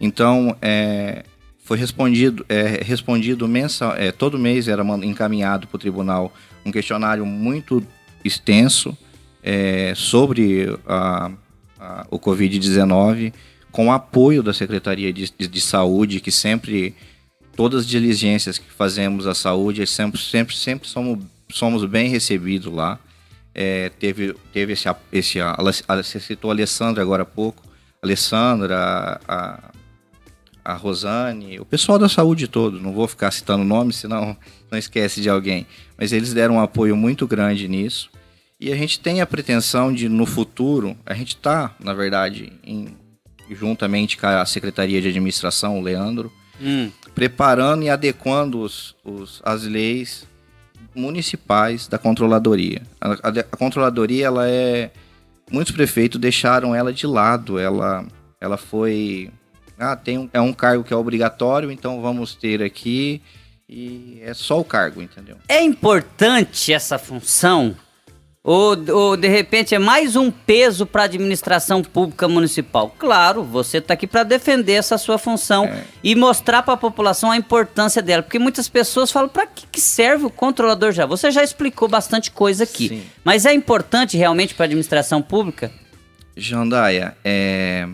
Então, é, foi respondido, é, respondido mensal, é, todo mês era encaminhado para o tribunal um questionário muito extenso é, sobre a, a, o Covid-19 com apoio da Secretaria de, de, de, Saúde, que sempre, todas as diligências que fazemos à saúde, sempre, sempre, sempre somos, somos bem recebidos lá. É, teve teve esse, esse a, você citou a Alessandra agora há pouco, Alessandra, a, a Rosane, o pessoal da saúde todo, não vou ficar citando nomes, senão não esquece de alguém, mas eles deram um apoio muito grande nisso. E a gente tem a pretensão de, no futuro, a gente está, na verdade, em, juntamente com a Secretaria de Administração, o Leandro, hum. preparando e adequando os, os, as leis municipais da controladoria. A, a, a, controladoria, ela é... Muitos prefeitos deixaram ela de lado, ela, ela foi... Ah, tem um, é um cargo que é obrigatório, então vamos ter aqui... E é só o cargo, entendeu? É importante essa função ou, ou de repente é mais um peso para a administração pública municipal? Claro, você está aqui para defender essa sua função é. e mostrar para a população a importância dela. Porque muitas pessoas falam: para que, que, serve o controlador já? Você já explicou bastante coisa aqui. Sim. Mas é importante realmente para a administração pública? Jandaia, é...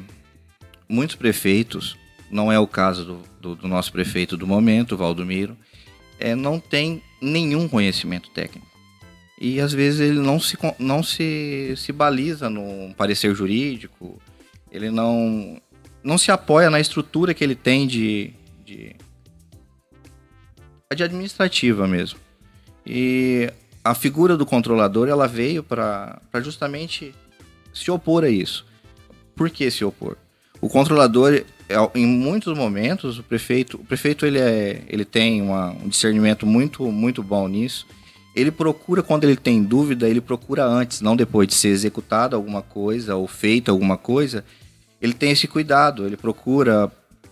muitos prefeitos, não é o caso do, do, do nosso prefeito do momento, Valdomiro, é, não tem nenhum conhecimento técnico e às vezes ele não se, não se, se baliza no parecer jurídico, ele não, não se apoia na estrutura que ele tem de, de, de administrativa mesmo. E a figura do controlador ela veio para justamente se opor a isso. Por que se opor? O controlador, é, em muitos momentos, o prefeito, o prefeito ele, é, ele tem uma, um discernimento muito, muito bom nisso ele procura, quando ele tem dúvida, ele procura antes, não depois de ser executado alguma coisa ou feito alguma coisa. Ele tem esse cuidado, ele procura,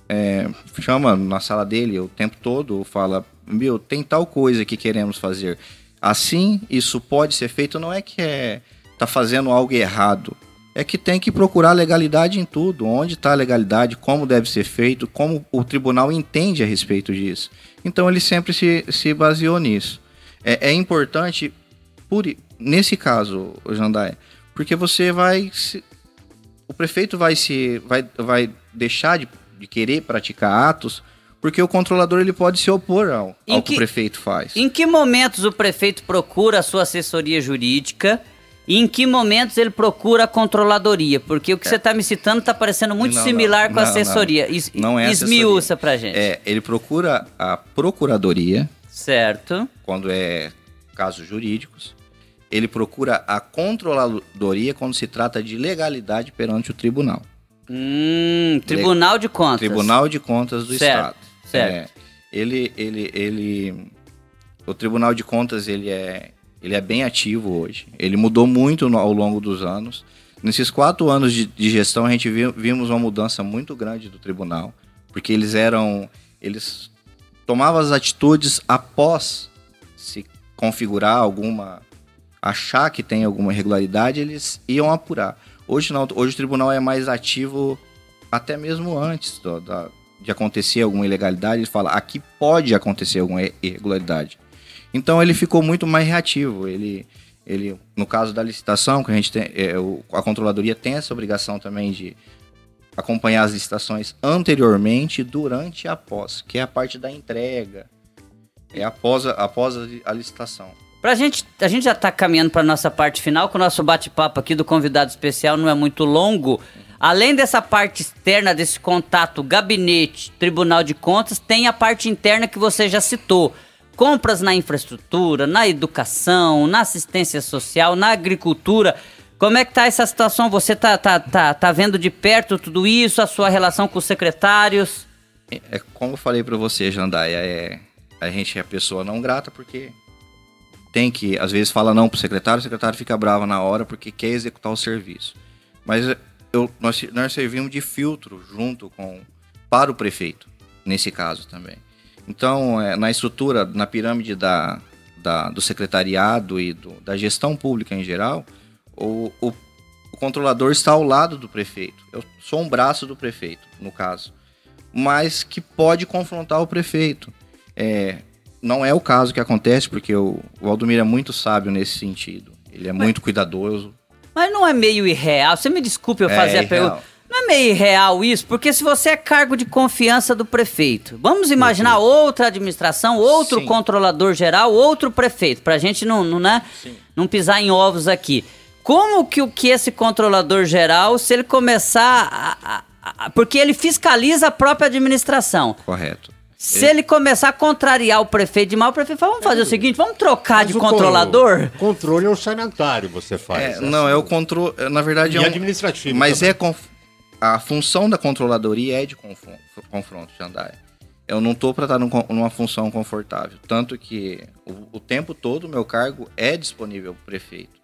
é, chama na sala dele o tempo todo, fala: Meu, tem tal coisa que queremos fazer. Assim, isso pode ser feito, não é que é tá fazendo algo errado. É que tem que procurar legalidade em tudo. Onde está a legalidade, como deve ser feito, como o tribunal entende a respeito disso. Então ele sempre se, se baseou nisso é, é importante, por, nesse caso, Jandaia, porque você vai. Se, o prefeito vai se. vai, vai deixar de, de querer praticar atos porque o controlador ele pode se opor ao, ao que, que, o prefeito faz. Em que momentos o prefeito procura a sua assessoria jurídica e em que momentos ele procura a controladoria? Porque o que é. você está me citando está parecendo muito não, similar não, com a assessoria. Não, não é Esmiuça para gente. É, ele procura a procuradoria, Certo. Quando é casos jurídicos. Ele procura a controladoria quando se trata de legalidade perante o tribunal. Hum, Tribunal de Contas. Tribunal de Contas do certo, Estado. Certo. É, ele, ele, ele, o Tribunal de Contas ele é, ele é bem ativo hoje. Ele mudou muito no, ao longo dos anos. Nesses quatro anos de, de gestão, a gente viu, vimos uma mudança muito grande do tribunal, porque eles eram, eles tomava as atitudes após se configurar alguma achar que tem alguma irregularidade, eles iam apurar. Hoje não, hoje o tribunal é mais ativo até mesmo antes do, da, de acontecer alguma ilegalidade, ele fala, aqui pode acontecer alguma irregularidade. Então ele ficou muito mais reativo, ele ele no caso da licitação que a gente tem, é, a controladoria tem essa obrigação também de acompanhar as licitações anteriormente, durante e após, que é a parte da entrega, é após a, após a licitação. Pra gente, a gente já está caminhando para nossa parte final, que o nosso bate-papo aqui do convidado especial não é muito longo. Além dessa parte externa, desse contato gabinete, Tribunal de Contas, tem a parte interna que você já citou. Compras na infraestrutura, na educação, na assistência social, na agricultura. Como é que tá essa situação? Você tá, tá, tá, tá vendo de perto tudo isso, a sua relação com os secretários? É, é como eu falei para você, Jandaia, é, a gente é pessoa não grata porque tem que, às vezes fala não pro secretário, o secretário fica bravo na hora porque quer executar o serviço. Mas eu, nós, nós servimos de filtro junto com, para o prefeito, nesse caso também. Então, é, na estrutura, na pirâmide da, da, do secretariado e do, da gestão pública em geral, o, o, o, controlador está ao lado do prefeito. Eu sou um braço do prefeito, no caso. Mas que pode confrontar o prefeito. É, não é o caso que acontece, porque o, o Aldomiro é muito sábio nesse sentido. Ele é mas, muito cuidadoso. Mas não é meio irreal? Você me desculpe eu É fazer a irreal. pergunta. Não é meio irreal isso? Porque se você é cargo de confiança do prefeito, vamos imaginar outra administração, outro Sim. controlador geral, outro prefeito, pra gente não, não, né, não pisar em ovos aqui. Como que o que esse controlador geral, se ele começar a, a- a- porque ele fiscaliza a própria administração. Correto. Se ele começar a contrariar o prefeito de mal, o prefeito fala, vamos fazer o seguinte, vamos trocar Mas de o controlador? con- Controle orçamentário você faz. É, não, é o controle. Na verdade, E é um, administrativo Mas também. é a função da controladoria é de confron- confronto, Jandaia. Eu não tô para estar num con- numa função confortável. Tanto que o, o tempo todo o meu cargo é disponível para o prefeito.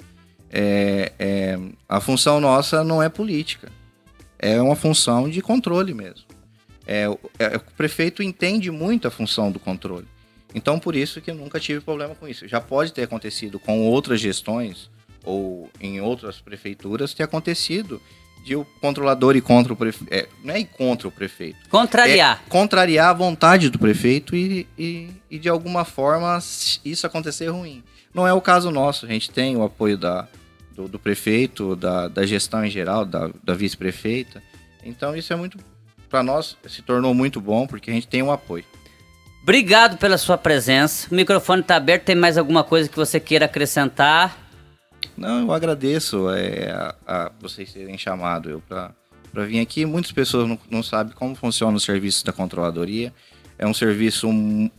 É, é, a função nossa não é política. É uma função de controle mesmo. É, o- é, o prefeito entende muito a função do controle. Então, por isso que eu nunca tive problema com isso. Já pode ter acontecido com outras gestões ou em outras prefeituras ter acontecido de o controlador ir contra o prefeito. É, não é ir contra o prefeito. Contrariar. É contrariar a vontade do prefeito e, e, e, de alguma forma isso acontecer ruim. Não é o caso nosso. A gente tem o apoio da, do, do prefeito, da, da gestão em geral, da, da vice-prefeita. Então isso é muito. Para nós se tornou muito bom porque a gente tem um apoio. Obrigado pela sua presença. O microfone está aberto. Tem mais alguma coisa que você queira acrescentar? Não, eu agradeço é, a, a vocês terem chamado eu para vir aqui. Muitas pessoas não, não sabem como funciona o serviço da controladoria. É um serviço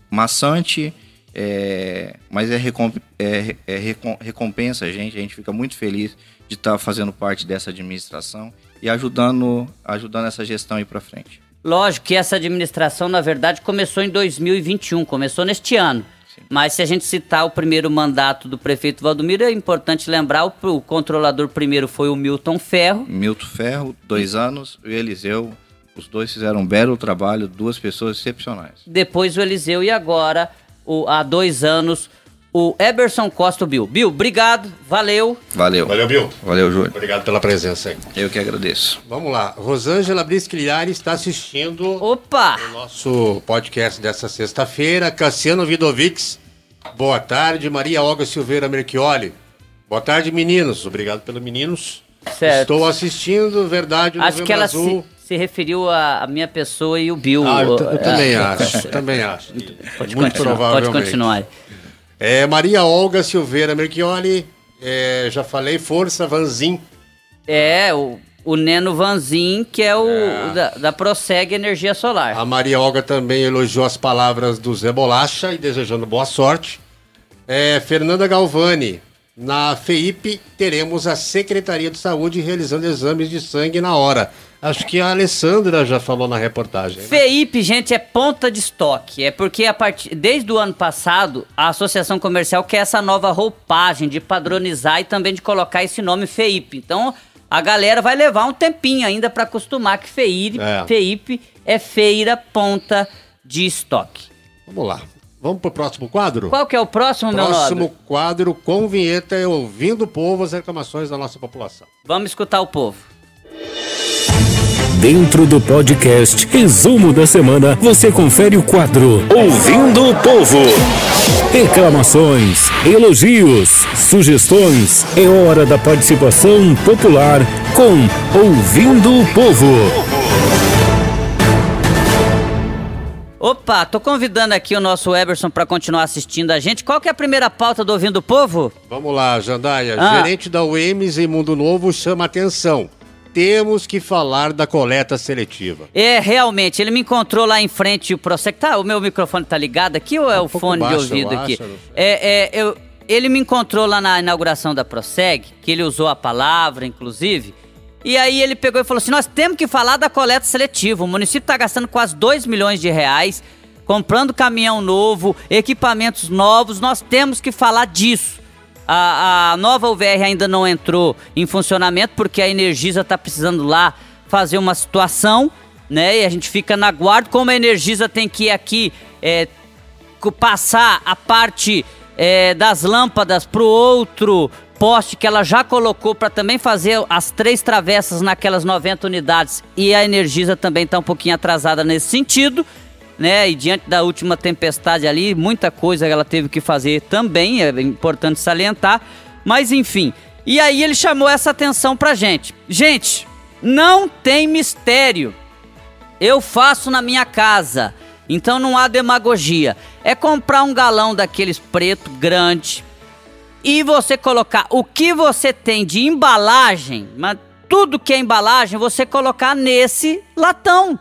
maçante, é, mas é, é, é recom, recompensa a gente. A gente fica muito feliz de estar fazendo parte dessa administração e ajudando, ajudando essa gestão a ir para frente. Lógico que essa administração, na verdade, começou em 2021, começou neste ano. Mas se a gente citar o primeiro mandato do prefeito Valdomiro, é importante lembrar, o, o controlador primeiro foi o Milton Ferro. Milton Ferro, dois anos, e o Eliseu, os dois fizeram um belo trabalho, duas pessoas excepcionais. Depois o Eliseu e agora, o, há dois anos, o Eberson Costa Bill. Bill, obrigado, valeu. Valeu. Valeu, Bill. Valeu, Júlio. Obrigado pela presença aí. Eu que agradeço. Vamos lá. Rosângela Brisquilhari está assistindo Opa! o nosso podcast dessa sexta-feira. Cassiano Vidovics, boa tarde. Maria Olga Silveira Merchioli, boa tarde, meninos. Obrigado pelos meninos. Certo. Estou assistindo, verdade, o Acho que ela Azul. se, se referiu a minha pessoa e o Bill. Ah, eu, t- eu É, também é, acho, também acho. Pode Muito continuar, provavelmente. Pode continuar. É, Maria Olga Silveira Merchioli, é, já falei, Força Vanzin. É, o, o Neno Vanzin, que é o, o da, da Prossegue Energia Solar. A Maria Olga também elogiou as palavras do Zé Bolacha e desejando boa sorte. É, Fernanda Galvani, na FEIP teremos a Secretaria de Saúde realizando exames de sangue na hora. Acho que a Alessandra já falou na reportagem. né? FEIP, gente, é ponta de estoque. É porque a partir, desde o ano passado, a Associação Comercial quer essa nova roupagem de padronizar e também de colocar esse nome FEIP. Então, a galera vai levar um tempinho ainda para acostumar que FEIP É. FEIP é feira ponta de estoque. Vamos lá. Vamos pro próximo quadro? Qual que é o próximo, meu Próximo nobre? quadro com vinheta é ouvindo o povo as reclamações da nossa população. Vamos escutar o povo. Dentro do podcast Resumo da Semana, você confere o quadro Ouvindo o Povo. Reclamações, elogios, sugestões. É hora da participação popular com Ouvindo o Povo. Opa, tô convidando aqui o nosso Eberson para continuar assistindo a gente. Qual que é a primeira pauta do Ouvindo o Povo? Vamos lá, Jandaia. Ah. Gerente da UEMS em Mundo Novo chama atenção. Temos que falar da coleta seletiva. É, realmente, ele me encontrou lá em frente o Prosec. Tá, o meu microfone tá ligado aqui ou é o pouco fone baixo, de ouvido aqui? acho. É, é, eu, ele me encontrou lá na inauguração da Proseg, que ele usou a palavra, inclusive. E aí ele pegou e falou assim: nós temos que falar da coleta seletiva. O município está gastando quase 2 milhões de reais, comprando caminhão novo, equipamentos novos, nós temos que falar disso. A, a nova UVR ainda não entrou em funcionamento porque a Energisa está precisando lá fazer uma situação, né? E a gente fica na guarda. Como a Energisa tem que ir aqui é, passar a parte é, das lâmpadas para o outro poste que ela já colocou para também fazer as três travessas naquelas 90 unidades e a Energisa também está um pouquinho atrasada nesse sentido, né? E diante da última tempestade ali, muita coisa ela teve que fazer também, é importante salientar, mas enfim. E aí ele chamou essa atenção pra gente. Gente, não tem mistério. Eu faço na minha casa. Então não há demagogia. É comprar um galão daqueles preto grande e você colocar o que você tem de embalagem, mas tudo que é embalagem, você colocar nesse latão.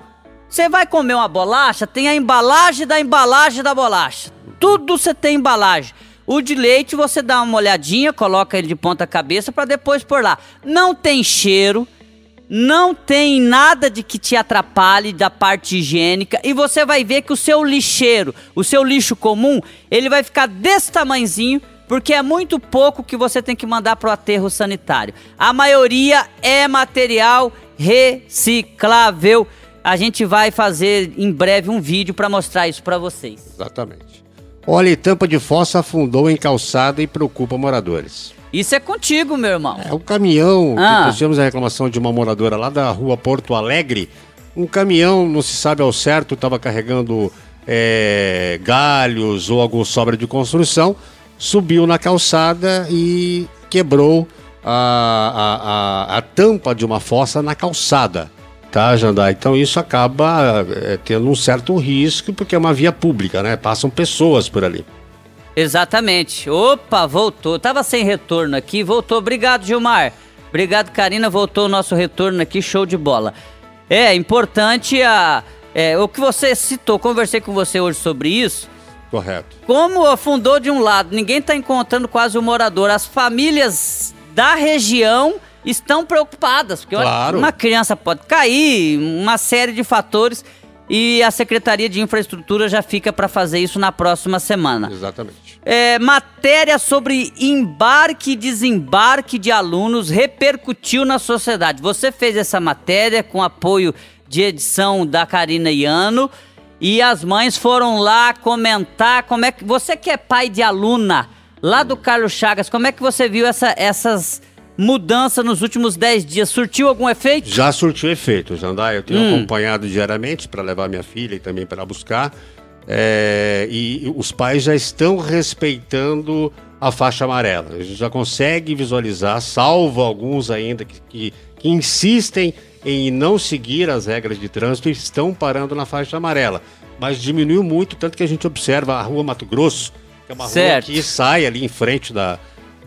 Você vai comer uma bolacha, tem a embalagem da embalagem da bolacha. Tudo você tem embalagem. O de leite você dá uma olhadinha, coloca ele de ponta cabeça para depois pôr lá. Não tem cheiro, não tem nada de que te atrapalhe da parte higiênica e você vai ver que o seu lixeiro, o seu lixo comum, ele vai ficar desse tamanzinho porque é muito pouco que você tem que mandar para o aterro sanitário. A maioria é material reciclável. A gente vai fazer em breve um vídeo para mostrar isso para vocês. Exatamente. Olha, tampa de fossa afundou em calçada e preocupa moradores. Isso é contigo, meu irmão. É o caminhão, Ah. que nós tivemos a reclamação de uma moradora lá da rua Porto Alegre. Um caminhão, não se sabe ao certo, estava carregando é, galhos ou alguma sobra de construção, subiu na calçada e quebrou a, a, a, a tampa de uma fossa na calçada. Tá, Jandai? Então isso acaba é, tendo um certo risco, porque é uma via pública, né? Passam pessoas por ali. Exatamente. Opa, voltou. Tava sem retorno aqui, voltou. Obrigado, Gilmar. Obrigado, Karina. Voltou o nosso retorno aqui, show de bola. É importante a, é, o que você citou. Conversei com você hoje sobre isso. Correto. Como afundou de um lado, ninguém está encontrando quase o morador. As famílias da região estão preocupadas, porque olha, Claro. uma criança pode cair, uma série de fatores. E a Secretaria de Infraestrutura já fica para fazer isso na próxima semana. Exatamente. É, matéria sobre embarque e desembarque de alunos repercutiu na sociedade. Você fez essa matéria com apoio de edição da Karina Iano e as mães foram lá comentar como é que você que é pai de aluna lá do Carlos Chagas, como é que você viu essa- essas mudanças nos últimos 10 dias? Surtiu algum efeito? Já surtiu efeito, Jandai. Eu tenho Hum. acompanhado diariamente para levar minha filha e também para buscar. É, e os pais já estão respeitando a faixa amarela. A gente já consegue visualizar, salvo alguns ainda que, que, que insistem em não seguir as regras de trânsito e estão parando na faixa amarela. Mas diminuiu muito, tanto que a gente observa a rua Mato Grosso, que é uma Certo. rua que sai ali em frente da,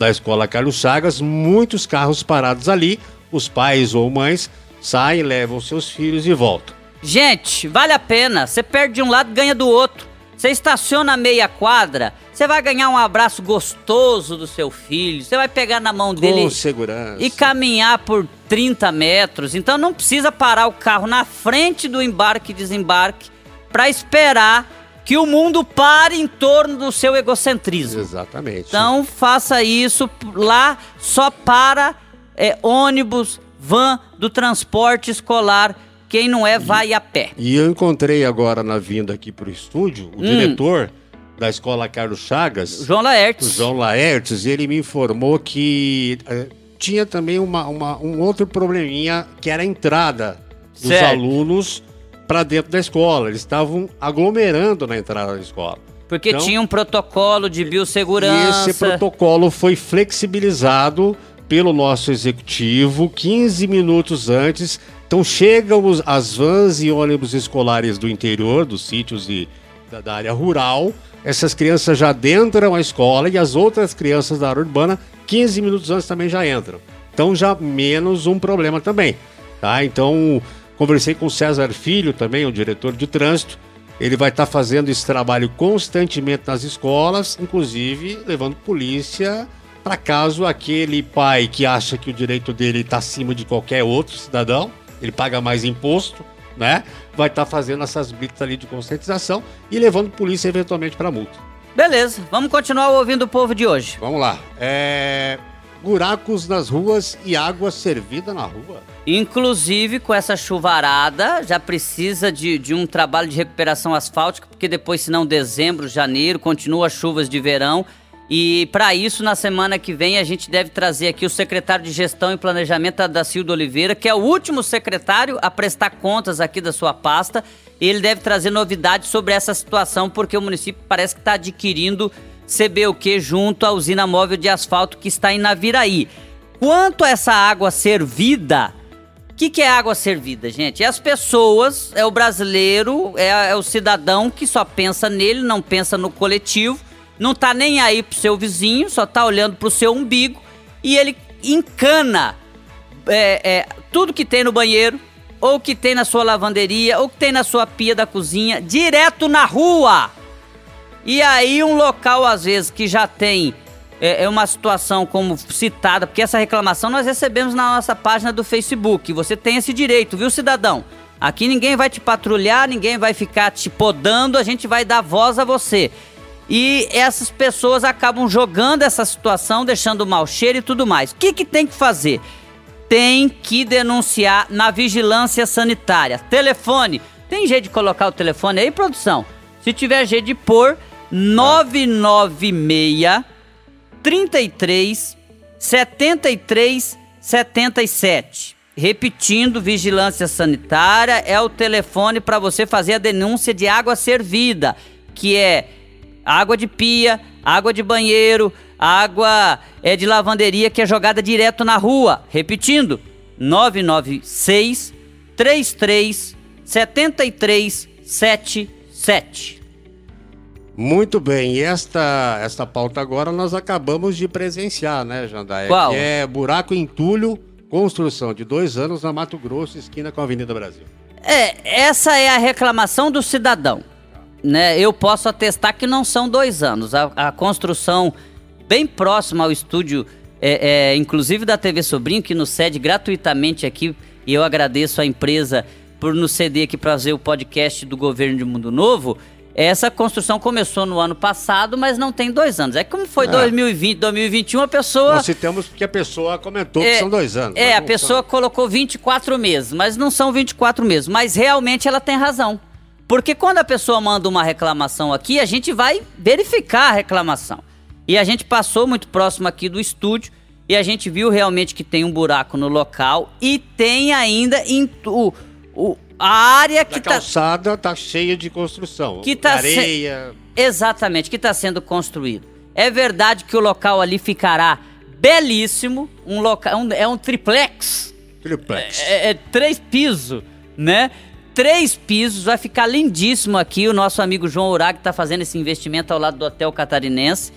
da escola Carlos Chagas, muitos carros parados ali, os pais ou mães saem, levam seus filhos e voltam. Gente, vale a pena. Você perde de um lado, ganha do outro. Você estaciona meia quadra, você vai ganhar um abraço gostoso do seu filho, você vai pegar na mão dele Com segurança. e caminhar por 30 metros. Então não precisa parar o carro na frente do embarque e desembarque para esperar que o mundo pare em torno do seu egocentrismo. Exatamente. Então faça isso lá só para é, ônibus, van do transporte escolar. Quem não é, vai a pé. E eu encontrei agora na vinda aqui pro estúdio o Hum. diretor da escola Carlos Chagas. João Laertes. O João Laertes, e ele me informou que eh, tinha também uma, uma- um outro probleminha que era a entrada dos Certo. alunos para dentro da escola. Eles estavam aglomerando na entrada da escola. Porque Então- tinha um protocolo de E biossegurança. esse protocolo foi flexibilizado pelo nosso executivo 15 minutos antes. Então chegam os- as vans e ônibus escolares do interior, dos sítios e da, da área rural. Essas crianças já adentram a escola e as outras crianças da área urbana 15 minutos antes também já entram. Então já menos um problema também, tá? Então conversei com o César Filho também, o diretor de trânsito. Ele vai estar fazendo esse trabalho constantemente nas escolas, inclusive levando polícia para caso aquele pai que acha que o direito dele está acima de qualquer outro cidadão, ele paga mais imposto, né? Vai estar fazendo essas blitz ali de conscientização e levando polícia eventualmente para multa. Beleza, vamos continuar ouvindo o povo de hoje. Vamos lá. É... Buracos nas ruas e água servida na rua. Inclusive, com essa chuvarada, já precisa de, de um trabalho de recuperação asfáltica, porque depois, senão, dezembro, janeiro, continua as chuvas de verão. E para isso, na semana que vem, a gente deve trazer aqui o secretário de Gestão e Planejamento, Adacildo Oliveira, que é o último secretário a prestar contas aqui da sua pasta. Ele deve trazer novidades sobre essa situação, porque o município parece que está adquirindo CBUQ junto à usina móvel de asfalto que está em Naviraí. Quanto a essa água servida, o que, que é água servida, gente? É as pessoas, é o brasileiro, é, é o cidadão que só pensa nele, não pensa no coletivo, não tá nem aí pro seu vizinho, só tá olhando pro seu umbigo e ele encana é, é, tudo que tem no banheiro, ou que tem na sua lavanderia, ou que tem na sua pia da cozinha, direto na rua. E aí um local, às vezes, que já tem é, é, uma situação como citada, porque essa reclamação nós recebemos na nossa página do Facebook. Você tem esse direito, viu, cidadão? Aqui ninguém vai te patrulhar, ninguém vai ficar te podando, a gente vai dar voz a você. E essas pessoas acabam jogando essa situação, deixando mau cheiro e tudo mais. O que, que tem que fazer? Tem que denunciar na vigilância sanitária. Telefone. Tem jeito de colocar o telefone aí, produção? Se tiver jeito de pôr, 996 33 73 77. Repetindo, vigilância sanitária é o telefone para você fazer a denúncia de água servida, que é água de pia, água de banheiro, água é de lavanderia que é jogada direto na rua. Repetindo, 996 33 73 77. Muito bem, e esta, esta pauta agora nós acabamos de presenciar, né, Jandaia? Qual? Que é buraco entulho, construção de dois anos na Mato Grosso, esquina com a Avenida Brasil. É, essa é a reclamação do cidadão. Né? Eu posso atestar que não são dois anos. A, a construção bem próxima ao estúdio, é, é, inclusive da TV Sobrinho, que nos cede gratuitamente aqui, e eu agradeço a empresa por nos ceder aqui para fazer o podcast do Governo de Mundo Novo. Essa construção começou no ano passado, mas não tem dois anos. É como foi É. 2020, 2021, a pessoa. Nós citamos porque a pessoa comentou É, que são dois anos. É, mas a pessoa colocou 24 meses, mas não são 24 meses. Mas realmente ela tem razão. Porque quando a pessoa manda uma reclamação aqui, a gente vai verificar a reclamação. E a gente passou muito próximo aqui do estúdio e a gente viu realmente que tem um buraco no local e tem ainda em, o, o, a área que A está calçada tá cheia de construção. que tá se- areia. Exatamente, que está sendo construído. É verdade que o local ali ficará belíssimo, um local, um- é um triplex. Triplex. É, é três pisos, né? Três pisos, vai ficar lindíssimo aqui. O nosso amigo João Urag está fazendo esse investimento ao lado do Hotel Catarinense.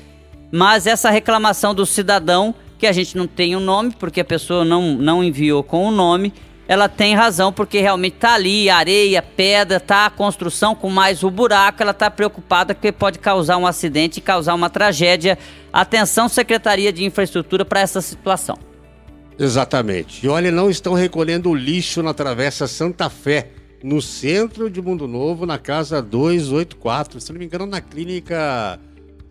Mas essa reclamação do cidadão, que a gente não tem o nome, porque a pessoa não, não enviou com o nome, ela tem razão, porque realmente tá ali areia, pedra, tá a construção com mais o buraco, ela tá preocupada que pode causar um acidente e causar uma tragédia. Atenção, Secretaria de Infraestrutura, para essa situação. Exatamente. E olha, não estão recolhendo lixo na Travessa Santa Fé, no centro de Mundo Novo, na casa 284. Se não me engano, na clínica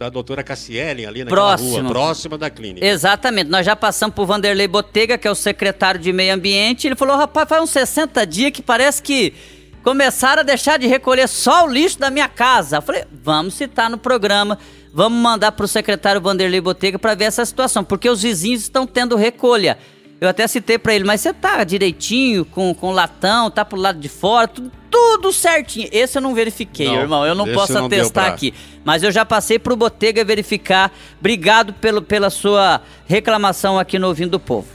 da doutora Cassielen, ali naquela Próximo. rua, próxima da clínica. Exatamente. Nós já passamos por Vanderlei Botega, que é o secretário de Meio Ambiente. Ele falou: rapaz, faz uns 60 dias que parece que começaram a deixar de recolher só o lixo da minha casa. Eu falei: vamos citar no programa, vamos mandar para o secretário Vanderlei Botega para ver essa situação, porque os vizinhos estão tendo recolha. Eu até citei para ele, mas você tá direitinho com, com latão, tá pro lado de fora, tudo, tudo certinho. Esse eu não verifiquei, Não, irmão. Eu não posso não atestar pra- aqui. Mas eu já passei pro Botega verificar. Obrigado pelo, pela sua reclamação aqui no Ouvindo do Povo.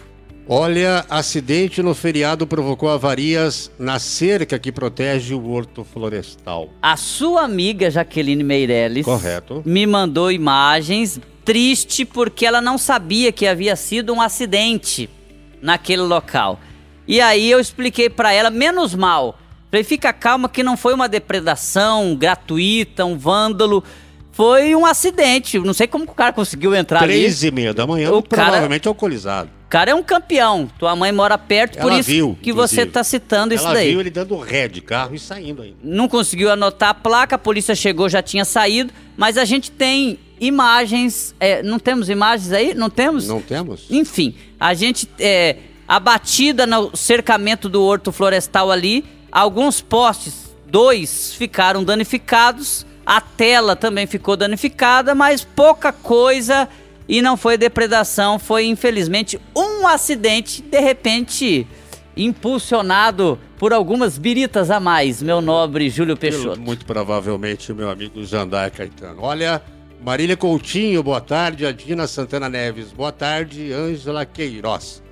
Olha, acidente no feriado provocou avarias na cerca que protege o horto florestal. A sua amiga Jaqueline Meirelles Correto. me mandou imagens triste porque ela não sabia que havia sido um acidente naquele local. E aí eu expliquei pra ela, menos mal. Falei, fica calma que não foi uma depredação gratuita, um vândalo. Foi um acidente. Não sei como o cara conseguiu entrar ali. Três e meia da manhã, O cara- provavelmente alcoolizado. O cara é um campeão. Tua mãe mora perto, por Ela isso viu, que você inclusive. tá citando isso Ela daí. viu ele dando ré de carro e saindo ainda. Não conseguiu anotar a placa, a polícia chegou, já tinha saído, mas a gente tem imagens. é, não temos imagens aí? Não temos? Não temos? Enfim, a gente. É, a batida no cercamento do horto florestal ali, alguns postes, dois ficaram danificados, a tela também ficou danificada, mas pouca coisa e não foi depredação, foi infelizmente um acidente, de repente impulsionado por algumas biritas a mais, meu nobre Júlio Peixoto. Muito provavelmente, meu amigo Jandai Caetano. Olha, Marília Coutinho, boa tarde. Adina Santana Neves, boa tarde. Ângela Queiroz.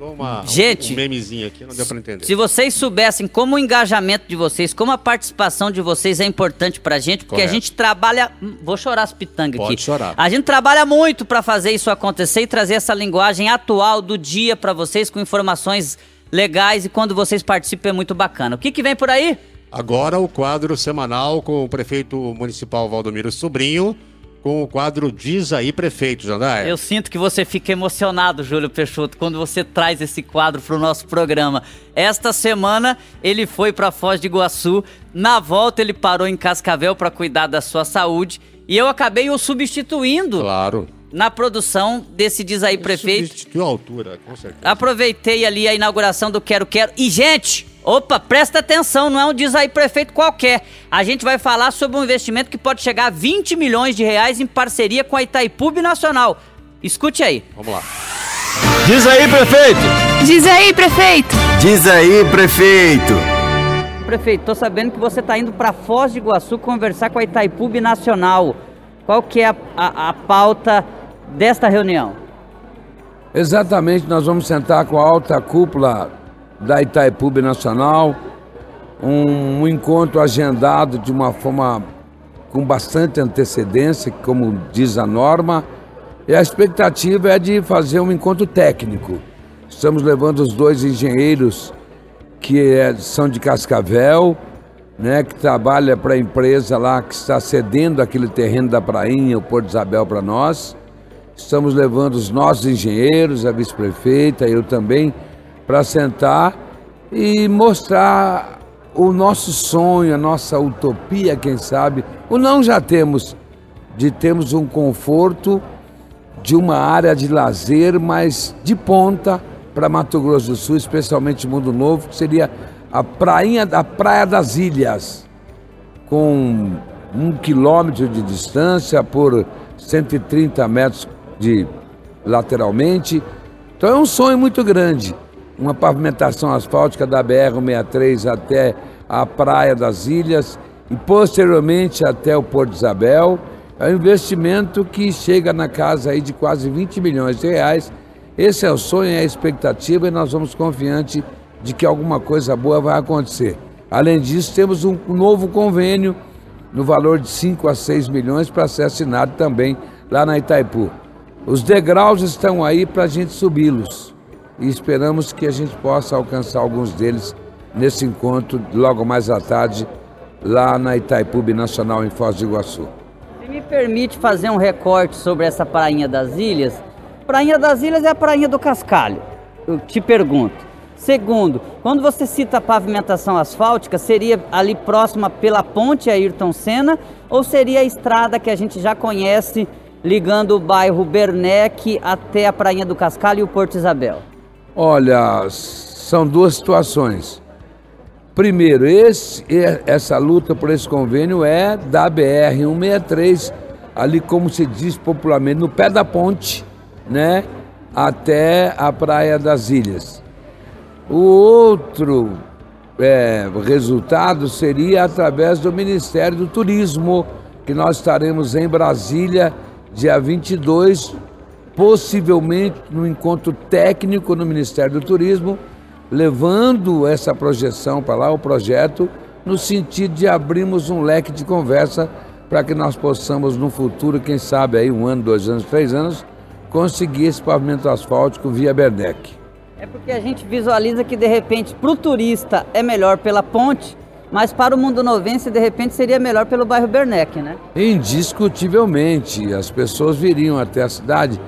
Uma, Gente, um memezinho aqui, não deu pra entender. Se vocês soubessem como o engajamento de vocês, como a participação de vocês é importante pra gente, porque Correto. a gente trabalha. Hum, Vou chorar as pitangas Pode aqui. chorar. A gente trabalha muito pra fazer isso acontecer e trazer essa linguagem atual do dia pra vocês com informações legais e quando vocês participam é muito bacana. O que, que vem por aí? Agora o quadro semanal com o prefeito municipal Valdomiro Sobrinho, com o quadro Diz aí, prefeito, Jandaia. Eu sinto que você fica emocionado, Júlio Peixoto, quando você traz esse quadro para o nosso programa. Esta semana ele foi para Foz de Iguaçu, na volta ele parou em Cascavel para cuidar da sua saúde e eu acabei o substituindo Claro. na produção desse Diz aí, prefeito. Substituiu a altura, com certeza. Aproveitei ali a inauguração do Quero Quero. E, gente, opa, presta atenção, não é um diz aí prefeito qualquer. A gente vai falar sobre um investimento que pode chegar a 20 milhões de reais em parceria com a Itaipu Nacional. Escute aí. Vamos lá. Diz aí, prefeito! Diz aí, prefeito! Diz aí, prefeito! Prefeito, tô sabendo que você tá indo para Foz de Iguaçu conversar com a Itaipu Nacional. Qual que é a, a- a pauta desta reunião? Exatamente, nós vamos sentar com a alta cúpula da Itaipu Nacional, um, um encontro agendado de uma forma com bastante antecedência, como diz a norma, e a expectativa é de fazer um encontro técnico. Estamos levando os dois engenheiros que é- são de Cascavel, né, que trabalha para a empresa lá que está cedendo aquele terreno da Prainha, o Porto Isabel, para nós. Estamos levando os nossos engenheiros, a vice-prefeita, eu também, para sentar e mostrar o nosso sonho, a nossa utopia, quem sabe. O não já temos, de termos um conforto de uma área de lazer, mas de ponta para Mato Grosso do Sul, especialmente Mundo Novo, que seria a prainha da Praia das Ilhas, com um quilômetro de distância por 130 metros de lateralmente. Então é um sonho muito grande. Uma pavimentação asfáltica da BR-163 até a Praia das Ilhas e posteriormente até o Porto Isabel. É um investimento que chega na casa aí de quase 20 milhões de reais. Esse é o sonho, é a expectativa e nós vamos confiante de que alguma coisa boa vai acontecer. Além disso, temos um novo convênio no valor de 5 a 6 milhões para ser assinado também lá na Itaipu. Os degraus estão aí para a gente subi-los e esperamos que a gente possa alcançar alguns deles nesse encontro logo mais à tarde lá na Itaipu Nacional em Foz do Iguaçu. Se me permite fazer um recorte sobre essa Prainha das Ilhas, Prainha das Ilhas é a Prainha do Cascalho. Eu te pergunto. Segundo, quando você cita a pavimentação asfáltica, seria ali próxima pela ponte Ayrton Senna ou seria a estrada que a gente já conhece ligando o bairro Bernec até a Prainha do Cascalho e o Porto Isabel? Olha, são duas situações. Primeiro, esse, essa luta por esse convênio é da BR-163, ali como se diz popularmente, no pé da ponte, né? Até a Praia das Ilhas. O outro é, resultado seria através do Ministério do Turismo, que nós estaremos em Brasília, dia 22, possivelmente no encontro técnico no Ministério do Turismo, levando essa projeção para lá, o projeto, no sentido de abrirmos um leque de conversa para que nós possamos, no futuro, quem sabe aí um ano, dois anos, três anos, conseguir esse pavimento asfáltico via Bernec. É porque a gente visualiza que de repente para o turista é melhor pela ponte, mas para o mundo novense de repente seria melhor pelo bairro Bernec, né? Indiscutivelmente, as pessoas viriam até a cidade,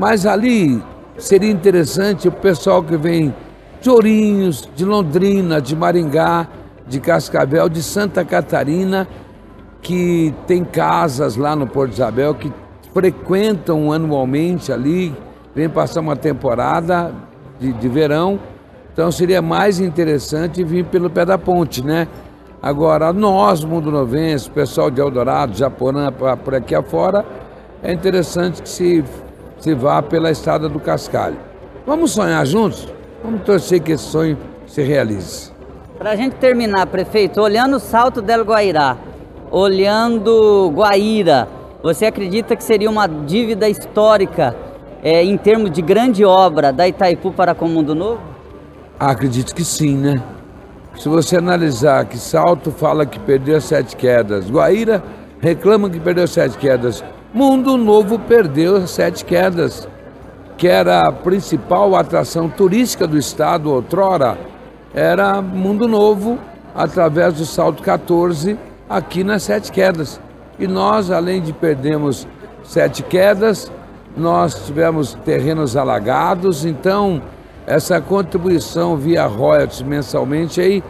mas ali seria interessante o pessoal que vem de Ourinhos, de Londrina, de Maringá, de Cascavel, de Santa Catarina, que tem casas lá no Porto Isabel, que frequentam anualmente ali, vem passar uma temporada de, de verão. Então seria mais interessante vir pelo pé da ponte, né? Agora, nós, Mundo Novense, pessoal de Eldorado, Japorã, por aqui afora, é interessante que se, se vá pela estrada do Cascalho. Vamos sonhar juntos? Vamos torcer que esse sonho se realize. Para a gente terminar, prefeito, olhando o Salto del Guairá, olhando Guaíra, Você acredita que seria uma dívida histórica é, em termos de grande obra da Itaipu para com o Mundo Novo? Acredito que sim, né? Se você analisar que Salto fala que perdeu sete quedas, Guaíra reclama que perdeu sete quedas, Mundo Novo perdeu sete quedas, que era a principal atração turística do estado outrora, era Mundo Novo através do Salto 14 aqui nas sete quedas. E nós, além de perdermos sete quedas, nós tivemos terrenos alagados, então essa contribuição via royalties mensalmente aí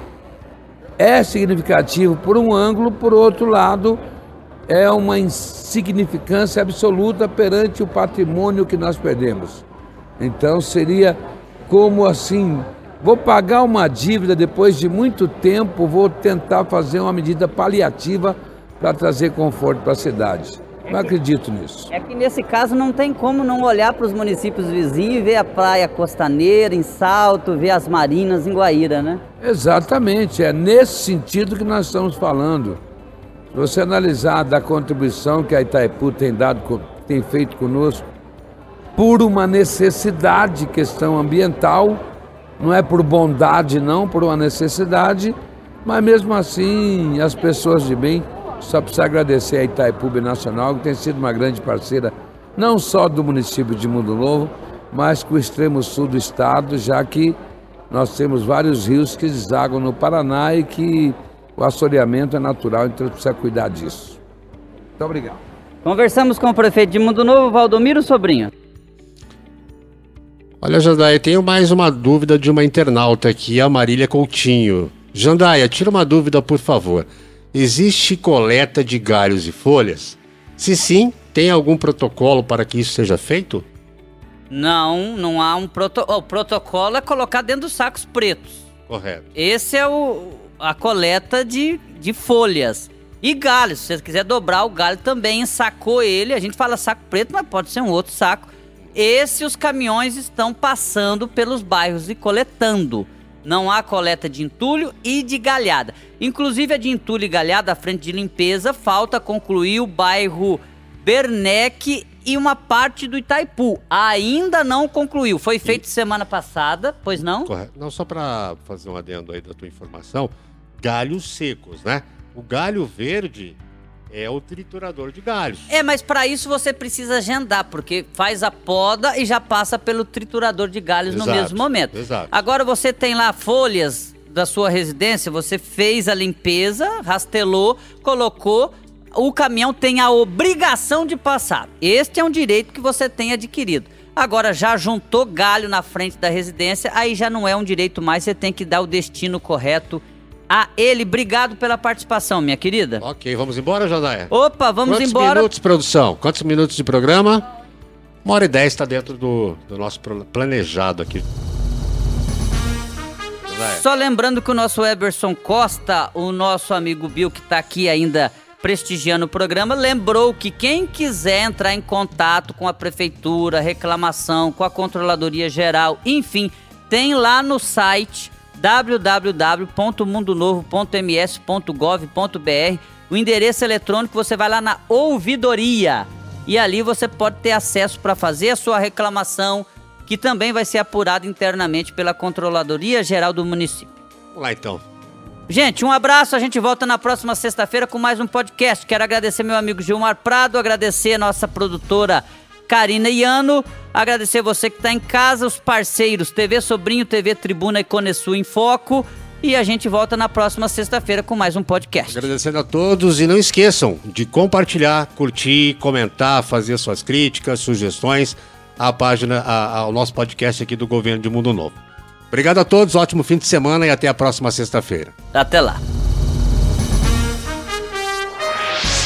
é significativo por um ângulo, por outro lado, é uma insignificância absoluta perante o patrimônio que nós perdemos. Então seria como assim, vou pagar uma dívida depois de muito tempo, vou tentar fazer uma medida paliativa para trazer conforto para a cidade. Não acredito nisso. É que nesse caso não tem como não olhar para os municípios vizinhos e ver a praia costaneira em Salto, ver as marinas em Guaíra, né? Exatamente, é nesse sentido que nós estamos falando. Você analisar da contribuição que a Itaipu tem dado, tem feito conosco, por uma necessidade, questão ambiental, não é por bondade não, por uma necessidade, mas mesmo assim as pessoas de bem só precisa agradecer a Itaipu Nacional, que tem sido uma grande parceira, não só do município de Mundo Novo, mas com o extremo sul do estado, já que nós temos vários rios que desagam no Paraná e que o assoreamento é natural, então precisa cuidar disso. Muito obrigado. Conversamos com o prefeito de Mundo Novo, Valdomiro Sobrinho. Olha, Jandaia, tenho mais uma dúvida de uma internauta aqui, a Marília Coutinho. Jandaia, tira uma dúvida, por favor. Existe coleta de galhos e folhas? Se sim, tem algum protocolo para que isso seja feito? Não, não há um protocolo. O protocolo é colocar dentro dos sacos pretos. Correto. Esse é o, a coleta de, de folhas. E galhos, se você quiser dobrar o galho também, sacou ele. A gente fala saco preto, mas pode ser um outro saco. Esse os caminhões estão passando pelos bairros e coletando. Não há coleta de entulho e de galhada. Inclusive a de entulho e galhada, à frente de limpeza, falta concluir o bairro Bernec e uma parte do Itaipu. Ainda não concluiu. Foi feito semana passada, pois não? Correto. Não, só para fazer um adendo aí da tua informação, galhos secos, né? O galho verde é o triturador de galhos. É, mas para isso você precisa agendar, porque faz a poda e já passa pelo triturador de galhos Exato, no mesmo momento. exato. Agora você tem lá folhas da sua residência, você fez a limpeza, rastelou, colocou, o caminhão tem a obrigação de passar. Este é um direito que você tem adquirido. Agora já juntou galho na frente da residência, aí já não é um direito mais, você tem que dar o destino correto a ele. Obrigado pela participação, minha querida. Ok, vamos embora, Jandaia? Opa, vamos Quantos embora. minutos, produção? Quantos minutos de programa? Uma hora e dez está dentro do, do nosso planejado aqui. Só lembrando que o nosso Eberson Costa, o nosso amigo Bill, que está aqui ainda prestigiando o programa, lembrou que quem quiser entrar em contato com a prefeitura, reclamação, com a controladoria geral, enfim, tem lá no site www.mundonovo.ms.gov.br o endereço eletrônico, você vai lá na ouvidoria e ali você pode ter acesso para fazer a sua reclamação, que também vai ser apurada internamente pela Controladoria Geral do município. Vamos lá então. Gente, um abraço. A gente volta na próxima sexta-feira com mais um podcast. Quero agradecer meu amigo Gilmar Prado, agradecer a nossa produtora Karina Iano, agradecer você que está em casa, os parceiros TV Sobrinho, TV Tribuna e Conesul em Foco. E a gente volta na próxima sexta-feira com mais um podcast. Agradecendo a todos e não esqueçam de compartilhar, curtir, comentar, fazer suas críticas, sugestões à página, a- ao nosso podcast aqui do Governo de Mundo Novo. Obrigado a todos, ótimo fim de semana e até a próxima sexta-feira. Até lá.